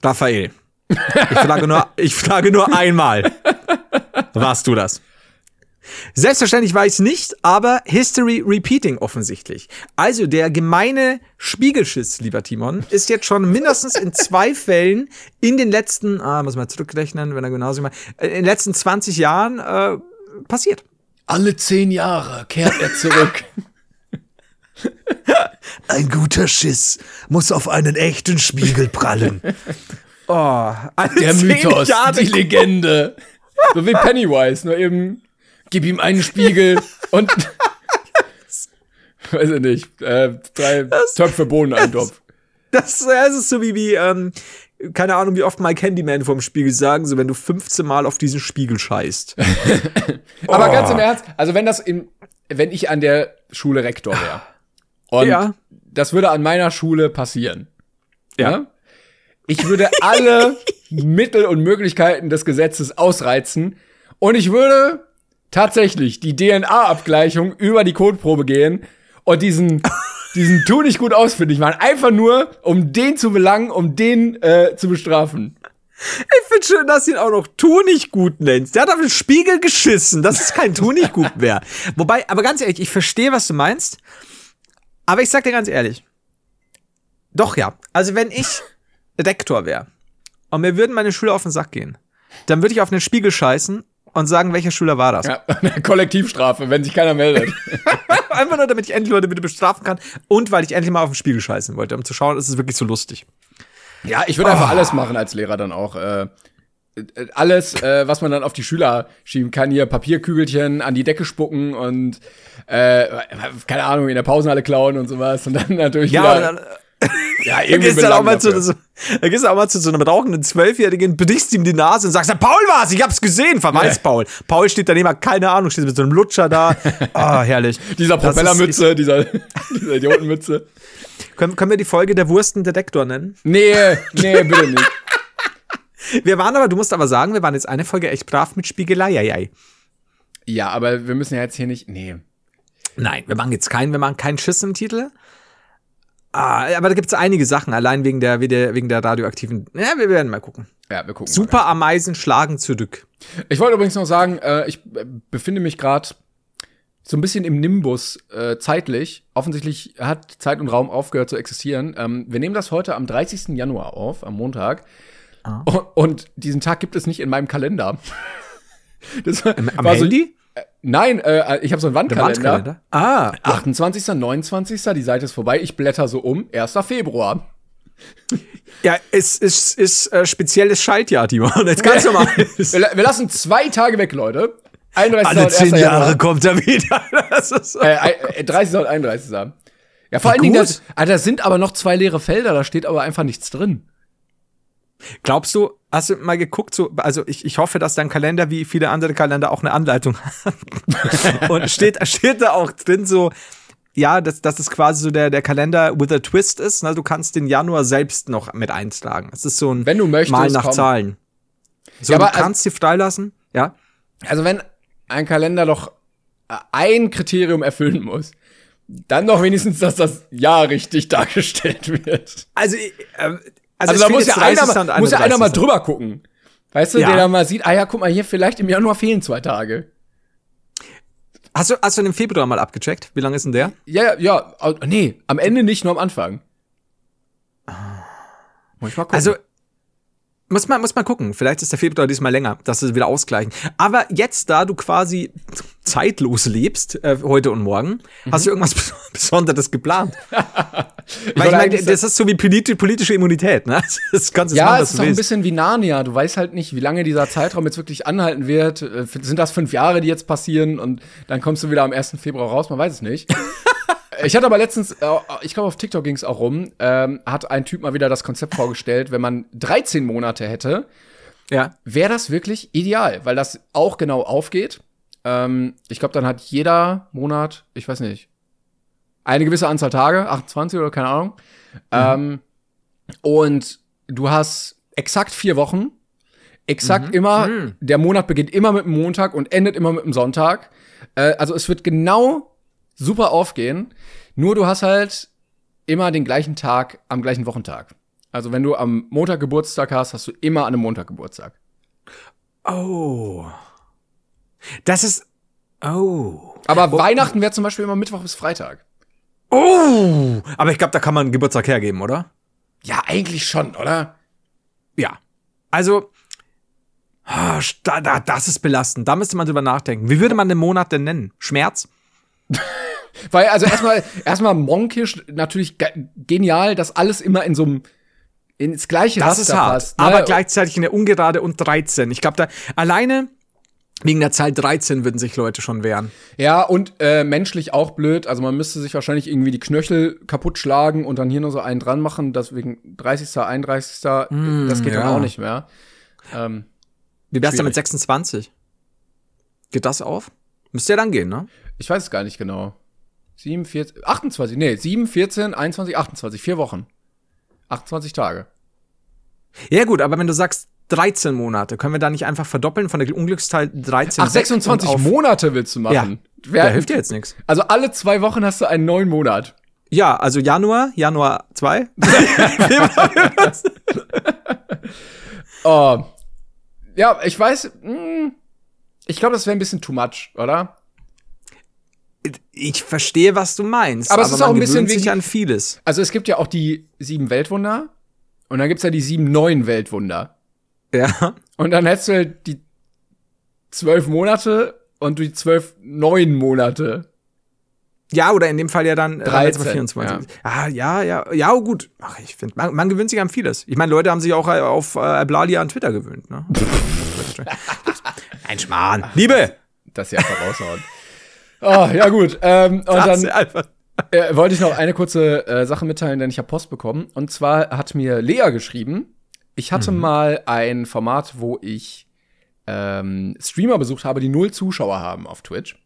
Speaker 2: Raphael, ich frage nur, ich frage nur einmal. Warst du das? Selbstverständlich war ich es nicht, aber History Repeating offensichtlich. Also der gemeine Spiegelschiss, lieber Timon, ist jetzt schon mindestens in zwei Fällen in den letzten, ah, muss man zurückrechnen, wenn er genauso mal, in den letzten 20 Jahren äh, passiert.
Speaker 1: Alle zehn Jahre kehrt er zurück.
Speaker 3: Ein guter Schiss muss auf einen echten Spiegel prallen.
Speaker 2: Oh, alle
Speaker 1: Der Mythos,
Speaker 2: Jahre
Speaker 1: die Legende. So wie Pennywise, nur eben gib ihm einen Spiegel und weiß ich nicht, äh, drei Töpfe Bohnen einen Topf.
Speaker 2: Das, das ist so wie, wie ähm, keine Ahnung, wie oft mal Candyman vorm Spiegel sagen, so wenn du 15 Mal auf diesen Spiegel scheißt.
Speaker 1: Aber ganz im Ernst, also wenn das in, wenn ich an der Schule Rektor wäre und
Speaker 2: Ja.
Speaker 1: das würde an meiner Schule passieren, ja, ich würde alle Mittel und Möglichkeiten des Gesetzes ausreizen und ich würde tatsächlich die DNA-Abgleichung über die Kotprobe gehen und diesen diesen tu nicht gut ausfindig machen, einfach nur um den zu belangen, um den äh, zu bestrafen.
Speaker 2: Ich finde schön, dass du ihn auch noch Tu nicht gut nennst. Der hat auf den Spiegel geschissen. Das ist kein Tu nicht gut mehr. Wobei, aber ganz ehrlich, ich verstehe, was du meinst. Aber ich sag dir ganz ehrlich. Doch, ja. Also, wenn ich Rektor wäre und mir würden meine Schüler auf den Sack gehen, dann würde ich auf den Spiegel scheißen und sagen, welcher Schüler war das.
Speaker 1: Ja, Kollektivstrafe, wenn sich keiner meldet.
Speaker 2: Einfach nur, damit ich endlich Leute bitte bestrafen kann und weil ich endlich mal auf den Spiegel scheißen wollte, um zu schauen, ist es wirklich so lustig.
Speaker 1: Ja, ich würde einfach alles machen als Lehrer dann auch. Äh, äh, alles, äh, was man dann auf die Schüler schieben kann, hier Papierkügelchen an die Decke spucken und äh, keine Ahnung, in der Pausenhalle klauen und sowas. Und dann natürlich
Speaker 2: Ja,
Speaker 1: wieder,
Speaker 2: dann,
Speaker 1: ja,
Speaker 2: da
Speaker 1: irgendwie
Speaker 2: dann auch mal zu, da gehst du auch mal zu so einem rauchenden Zwölfjährigen, bedichst ihm die Nase und sagst, Paul war's, ich hab's gesehen, verweis Paul. Paul steht daneben, keine Ahnung, steht mit so einem Lutscher da. Ah, herrlich.
Speaker 1: Dieser Propellermütze, dieser, dieser Idiotenmütze.
Speaker 2: Können, können wir die Folge der Wurstendetektor nennen?
Speaker 1: Nee, nee, bitte nicht.
Speaker 2: Wir waren aber, du musst aber sagen, wir waren jetzt eine Folge echt brav mit Spiegelei.
Speaker 1: Ja, aber wir müssen ja jetzt hier nicht. Nee.
Speaker 2: Nein, wir machen jetzt keinen, wir machen keinen Schiss im Titel. Ah, aber da gibt's einige Sachen, allein wegen der, wegen der, radioaktiven. Ja, wir werden mal gucken.
Speaker 1: Ja, wir gucken.
Speaker 2: Super Ameisen schlagen zurück.
Speaker 1: Ich wollte übrigens noch sagen, äh, ich äh, befinde mich gerade so ein bisschen im Nimbus äh, zeitlich. Offensichtlich hat Zeit und Raum aufgehört zu existieren. Ähm, wir nehmen das heute am 30. Januar auf, am Montag. Und, und diesen Tag gibt es nicht in meinem Kalender. Das war,
Speaker 2: Am
Speaker 1: war so-
Speaker 2: Handy?
Speaker 1: Nein, äh, ich habe so einen Wandkalender.
Speaker 2: Wandkalender? Ah,
Speaker 1: 28., 29., die Seite ist vorbei. Ich blätter so um. 1. Februar.
Speaker 2: ja, es ist, ist äh, spezielles Schaltjahr, Timon. Jetzt ganz normal.
Speaker 1: Wir, wir lassen zwei Tage weg, Leute. 31.
Speaker 3: Alle
Speaker 1: und 1.
Speaker 3: zehn Jahre
Speaker 1: Januar.
Speaker 3: kommt er wieder.
Speaker 2: Das ist so.
Speaker 1: Äh, äh, 30. und 31. Ja, vor allen
Speaker 2: Wie
Speaker 1: Dingen,
Speaker 2: gut.
Speaker 1: das, ah, da sind aber noch zwei leere Felder, da steht aber einfach nichts drin.
Speaker 2: Glaubst du, hast du mal geguckt, so, also ich, ich hoffe, dass dein Kalender wie viele andere Kalender auch eine Anleitung hat. Und steht, steht da auch drin so, ja, dass, dass es quasi so der, der Kalender with a twist ist. Ne? Du kannst den Januar selbst noch mit eintragen. Es ist so ein
Speaker 1: Wenn du möchtest,
Speaker 2: Mal nach
Speaker 1: komm.
Speaker 2: Zahlen. So,
Speaker 1: Ja,
Speaker 2: du
Speaker 1: aber, also-
Speaker 2: kannst sie freilassen, ja.
Speaker 1: Also wenn ein Kalender doch äh, ein Kriterium erfüllen muss, dann doch wenigstens, dass das Jahr richtig dargestellt wird.
Speaker 2: Also, äh, also,
Speaker 1: Also, da muss ja, einer
Speaker 2: 30.
Speaker 1: mal,
Speaker 2: und
Speaker 1: muss ja einer mal
Speaker 2: 31..
Speaker 1: drüber gucken. Weißt du,
Speaker 2: Ja.
Speaker 1: der da mal sieht, ah ja, guck mal hier, vielleicht im Januar fehlen zwei Tage.
Speaker 2: Hast du, hast du den Februar mal abgecheckt? Wie lange ist denn der?
Speaker 1: Ja, ja, ja, nee, am Ende nicht, nur am Anfang. Muss ich mal gucken.
Speaker 2: Also, muss man, muss man gucken. Vielleicht ist der Februar diesmal länger, dass sie wieder ausgleichen. Aber jetzt, da du quasi zeitlos lebst, äh, heute und morgen, hast du irgendwas Bes- Besonderes geplant? Weil ich meine, das ist so wie politi politische Immunität, ne? Das kannst du
Speaker 1: Ja,
Speaker 2: machen,
Speaker 1: es ist auch ein bisschen wie Narnia. Du weißt halt nicht, wie lange dieser Zeitraum jetzt wirklich anhalten wird. Äh, Sind das fünf Jahre, die jetzt passieren und dann kommst du wieder am 1. Februar raus? Man weiß es nicht. ich hatte aber letztens, äh, ich glaube auf TikTok ging es auch rum, ähm, hat ein Typ mal wieder das Konzept vorgestellt, wenn man 13 Monate hätte,
Speaker 2: Ja.
Speaker 1: wäre das wirklich ideal, weil das auch genau aufgeht. Ähm, ich glaube, dann hat jeder Monat, ich weiß nicht, eine gewisse Anzahl Tage, 28 oder keine Ahnung. Ähm, und du hast exakt vier Wochen. Exakt immer, der Monat beginnt immer mit dem Montag und endet immer mit dem Sonntag. Äh, also es wird genau super aufgehen. Nur du hast halt immer den gleichen Tag am gleichen Wochentag. Also wenn du am Montag Geburtstag hast, hast du immer an einem Montag Geburtstag.
Speaker 2: Oh. Das ist, oh.
Speaker 1: Aber Weihnachten wäre zum Beispiel immer Mittwoch bis Freitag.
Speaker 2: Oh. Aber ich glaube, da kann man einen Geburtstag hergeben, oder?
Speaker 1: Ja, eigentlich schon, oder?
Speaker 2: Ja. Also, da, da, das ist belastend. Da müsste man drüber nachdenken. Wie würde man den Monat denn nennen? Schmerz?
Speaker 1: Weil, also erstmal, erstmal monkisch, natürlich ge genial, dass alles immer in so einem, ins gleiche
Speaker 2: Das
Speaker 1: Raster
Speaker 2: ist hart.
Speaker 1: passt. ne?
Speaker 2: Aber gleichzeitig eine ungerade und 13. Ich glaube, da alleine wegen der Zahl 13 würden sich Leute schon wehren.
Speaker 1: Ja, und äh, menschlich auch blöd. Also man müsste sich wahrscheinlich irgendwie die Knöchel kaputt schlagen und dann hier nur so einen dran machen. Deswegen 30., 31., das geht dann
Speaker 2: Mm, ja.
Speaker 1: auch nicht mehr. Ähm,
Speaker 2: Wie wär's denn mit
Speaker 1: Schwierig.
Speaker 2: 26? Geht das auf? Müsste ja dann gehen, ne?
Speaker 1: ich weiß es gar nicht genau. 7, 14, 28, nee, 7, 14, 21, 28, vier Wochen. 28 Tage.
Speaker 2: Ja gut, aber wenn du sagst 13 Monate, können wir da nicht einfach verdoppeln von der Unglücksteil 13
Speaker 1: Ach,
Speaker 2: weg
Speaker 1: 26
Speaker 2: und auf-
Speaker 1: Monate willst du
Speaker 2: Ja,
Speaker 1: machen?
Speaker 2: da hilft dir jetzt nichts.
Speaker 1: Also alle zwei Wochen hast du einen neuen Monat.
Speaker 2: Ja, also Januar, Januar 2.
Speaker 1: Oh. Ja, ich weiß, mh, ich glaube, das wäre ein bisschen too much, oder?
Speaker 2: Ich verstehe, was du meinst.
Speaker 1: Aber es ist auch ein bisschen
Speaker 2: sich an vieles.
Speaker 1: Also es gibt ja auch die sieben Weltwunder und dann gibt's ja die sieben neuen Weltwunder.
Speaker 2: Ja.
Speaker 1: Und dann hättest du halt die zwölf Monate und die zwölf neuen Monate.
Speaker 2: Ja, oder in dem Fall ja dann äh,
Speaker 1: 13,
Speaker 2: jetzt mal 24. Ah, ja, ja, ja, oh, gut. Ach, ich finde, man, man gewöhnt sich an vieles. Ich meine, Leute haben sich auch äh, auf äh, Blalia an Twitter gewöhnt, ne? Ein Schmarrn. Liebe!
Speaker 1: Das ja einfach raushauen. Oh, ja gut. Ähm, und
Speaker 2: Das
Speaker 1: dann
Speaker 2: einfach.
Speaker 1: äh, wollte ich noch eine kurze äh, Sache mitteilen, denn ich habe Post bekommen. Und zwar hat mir Lea geschrieben, ich hatte mal ein Format, wo ich ähm, Streamer besucht habe, die null Zuschauer haben auf Twitch.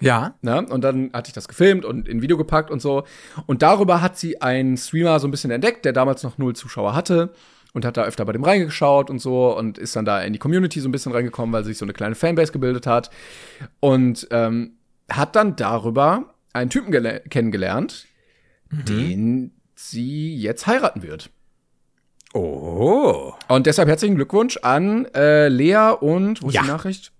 Speaker 2: Ja.
Speaker 1: Ne? Und dann hatte ich das gefilmt und in Video gepackt und so. Und darüber hat sie einen Streamer so ein bisschen entdeckt, der damals noch null Zuschauer hatte und hat da öfter bei dem reingeschaut und so und ist dann da in die Community so ein bisschen reingekommen, weil sich so eine kleine Fanbase gebildet hat. Und ähm, hat dann darüber einen Typen gele- kennengelernt, den sie jetzt heiraten wird.
Speaker 2: Oh.
Speaker 1: Und deshalb herzlichen Glückwunsch an äh, Lea und wo ist
Speaker 2: Ja.
Speaker 1: die Nachricht?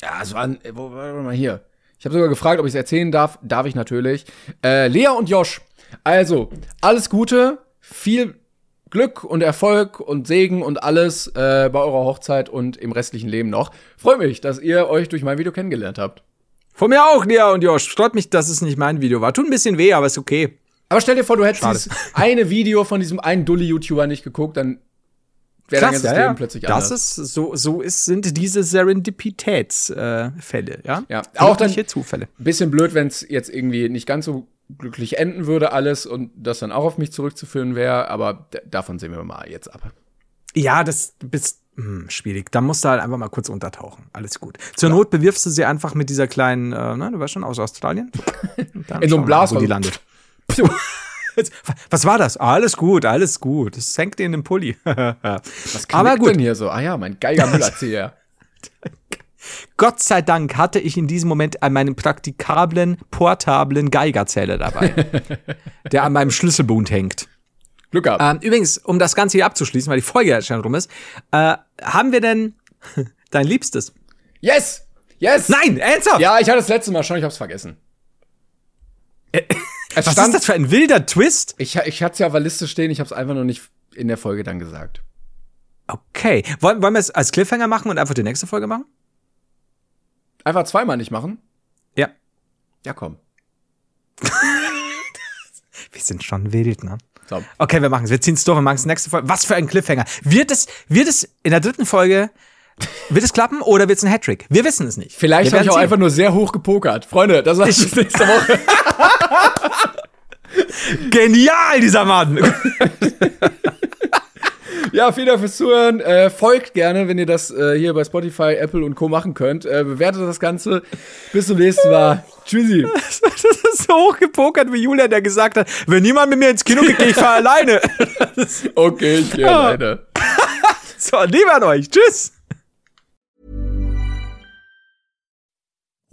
Speaker 1: Ja, es war äh, wo, warte mal hier. Ich habe sogar gefragt, ob ich es erzählen darf. Darf ich natürlich. Äh, Lea und Josh. Also, alles Gute, viel Glück und Erfolg und Segen und alles äh, bei eurer Hochzeit und im restlichen Leben noch. Freue mich, dass ihr euch durch mein Video kennengelernt habt.
Speaker 2: Von mir auch, Lea und Josh. Freut mich, dass es nicht mein Video war. Tut ein bisschen weh, aber ist okay.
Speaker 1: Aber stell dir vor, du hättest
Speaker 2: Schade.
Speaker 1: dieses eine Video von diesem einen Dulli-YouTuber nicht geguckt, dann wäre dein ganzes Leben plötzlich anders.
Speaker 2: Das ist, so, so ist, sind diese Serendipitätsfälle, äh, ja?
Speaker 1: Ja, auch dann-
Speaker 2: Zufälle.
Speaker 1: bisschen blöd, wenn es jetzt irgendwie nicht ganz so glücklich enden würde alles und das dann auch auf mich zurückzuführen wäre, aber davon sehen wir mal jetzt ab.
Speaker 2: Ja, das bist hm, schwierig. Da musst du halt einfach mal kurz untertauchen. Alles gut. Zur Not bewirfst du sie einfach mit dieser kleinen, äh, ne, du weißt schon, aus Australien.
Speaker 1: In so einem Blasrohr.
Speaker 2: Wo die landet. Was war das? Alles gut, alles gut. Es hängt dir in den Pulli.
Speaker 1: Was
Speaker 2: Aber gut.
Speaker 1: denn hier so? Ah ja, mein Geiger Müllerzieher.
Speaker 2: Gott sei Dank hatte ich in diesem Moment an meinen praktikablen, portablen Geigerzähler dabei, der an meinem Schlüsselbund hängt.
Speaker 1: Glück gehabt.
Speaker 2: Ähm, übrigens, um das Ganze hier abzuschließen, weil die Folge ja schon rum ist, äh, haben wir denn dein Liebstes?
Speaker 1: yes! Yes!
Speaker 2: Nein, ernsthaft?
Speaker 1: Ja, ich hatte das letzte Mal schon, ich hab's vergessen. Es
Speaker 2: Was ist das für ein wilder Twist?
Speaker 1: Ich, ich hatte es ja auf der Liste stehen, ich hab's einfach nur nicht in der Folge dann gesagt.
Speaker 2: Okay. Wollen, wollen wir es als Cliffhanger machen und einfach die nächste Folge machen?
Speaker 1: Einfach zweimal nicht machen?
Speaker 2: Ja.
Speaker 1: Ja, komm.
Speaker 2: Wir sind schon wild, ne?
Speaker 1: So.
Speaker 2: Okay, wir machen es. Wir ziehen es durch, wir machen es nächste Folge. Was für ein Cliffhanger. Wird es, wird es in der dritten Folge, wird es klappen oder wird es ein Hattrick? Wir wissen es nicht.
Speaker 1: Vielleicht habe ich auch
Speaker 2: werden
Speaker 1: einfach nur sehr hoch gepokert. Freunde, das war's bis nächste Woche.
Speaker 2: sehen. Genial, dieser Mann.
Speaker 1: Ja, vielen Dank fürs Zuhören. Äh, folgt gerne, wenn ihr das äh, hier bei Spotify, Apple und Co. machen könnt. Äh, bewertet das Ganze. Bis zum nächsten Mal. Tschüssi.
Speaker 2: Das ist so hoch gepokert wie Julian, der gesagt hat, wenn niemand mit mir ins Kino geht, gehe ich fahr alleine.
Speaker 1: Okay, ich gehe alleine.
Speaker 2: So, lieber an euch. Tschüss.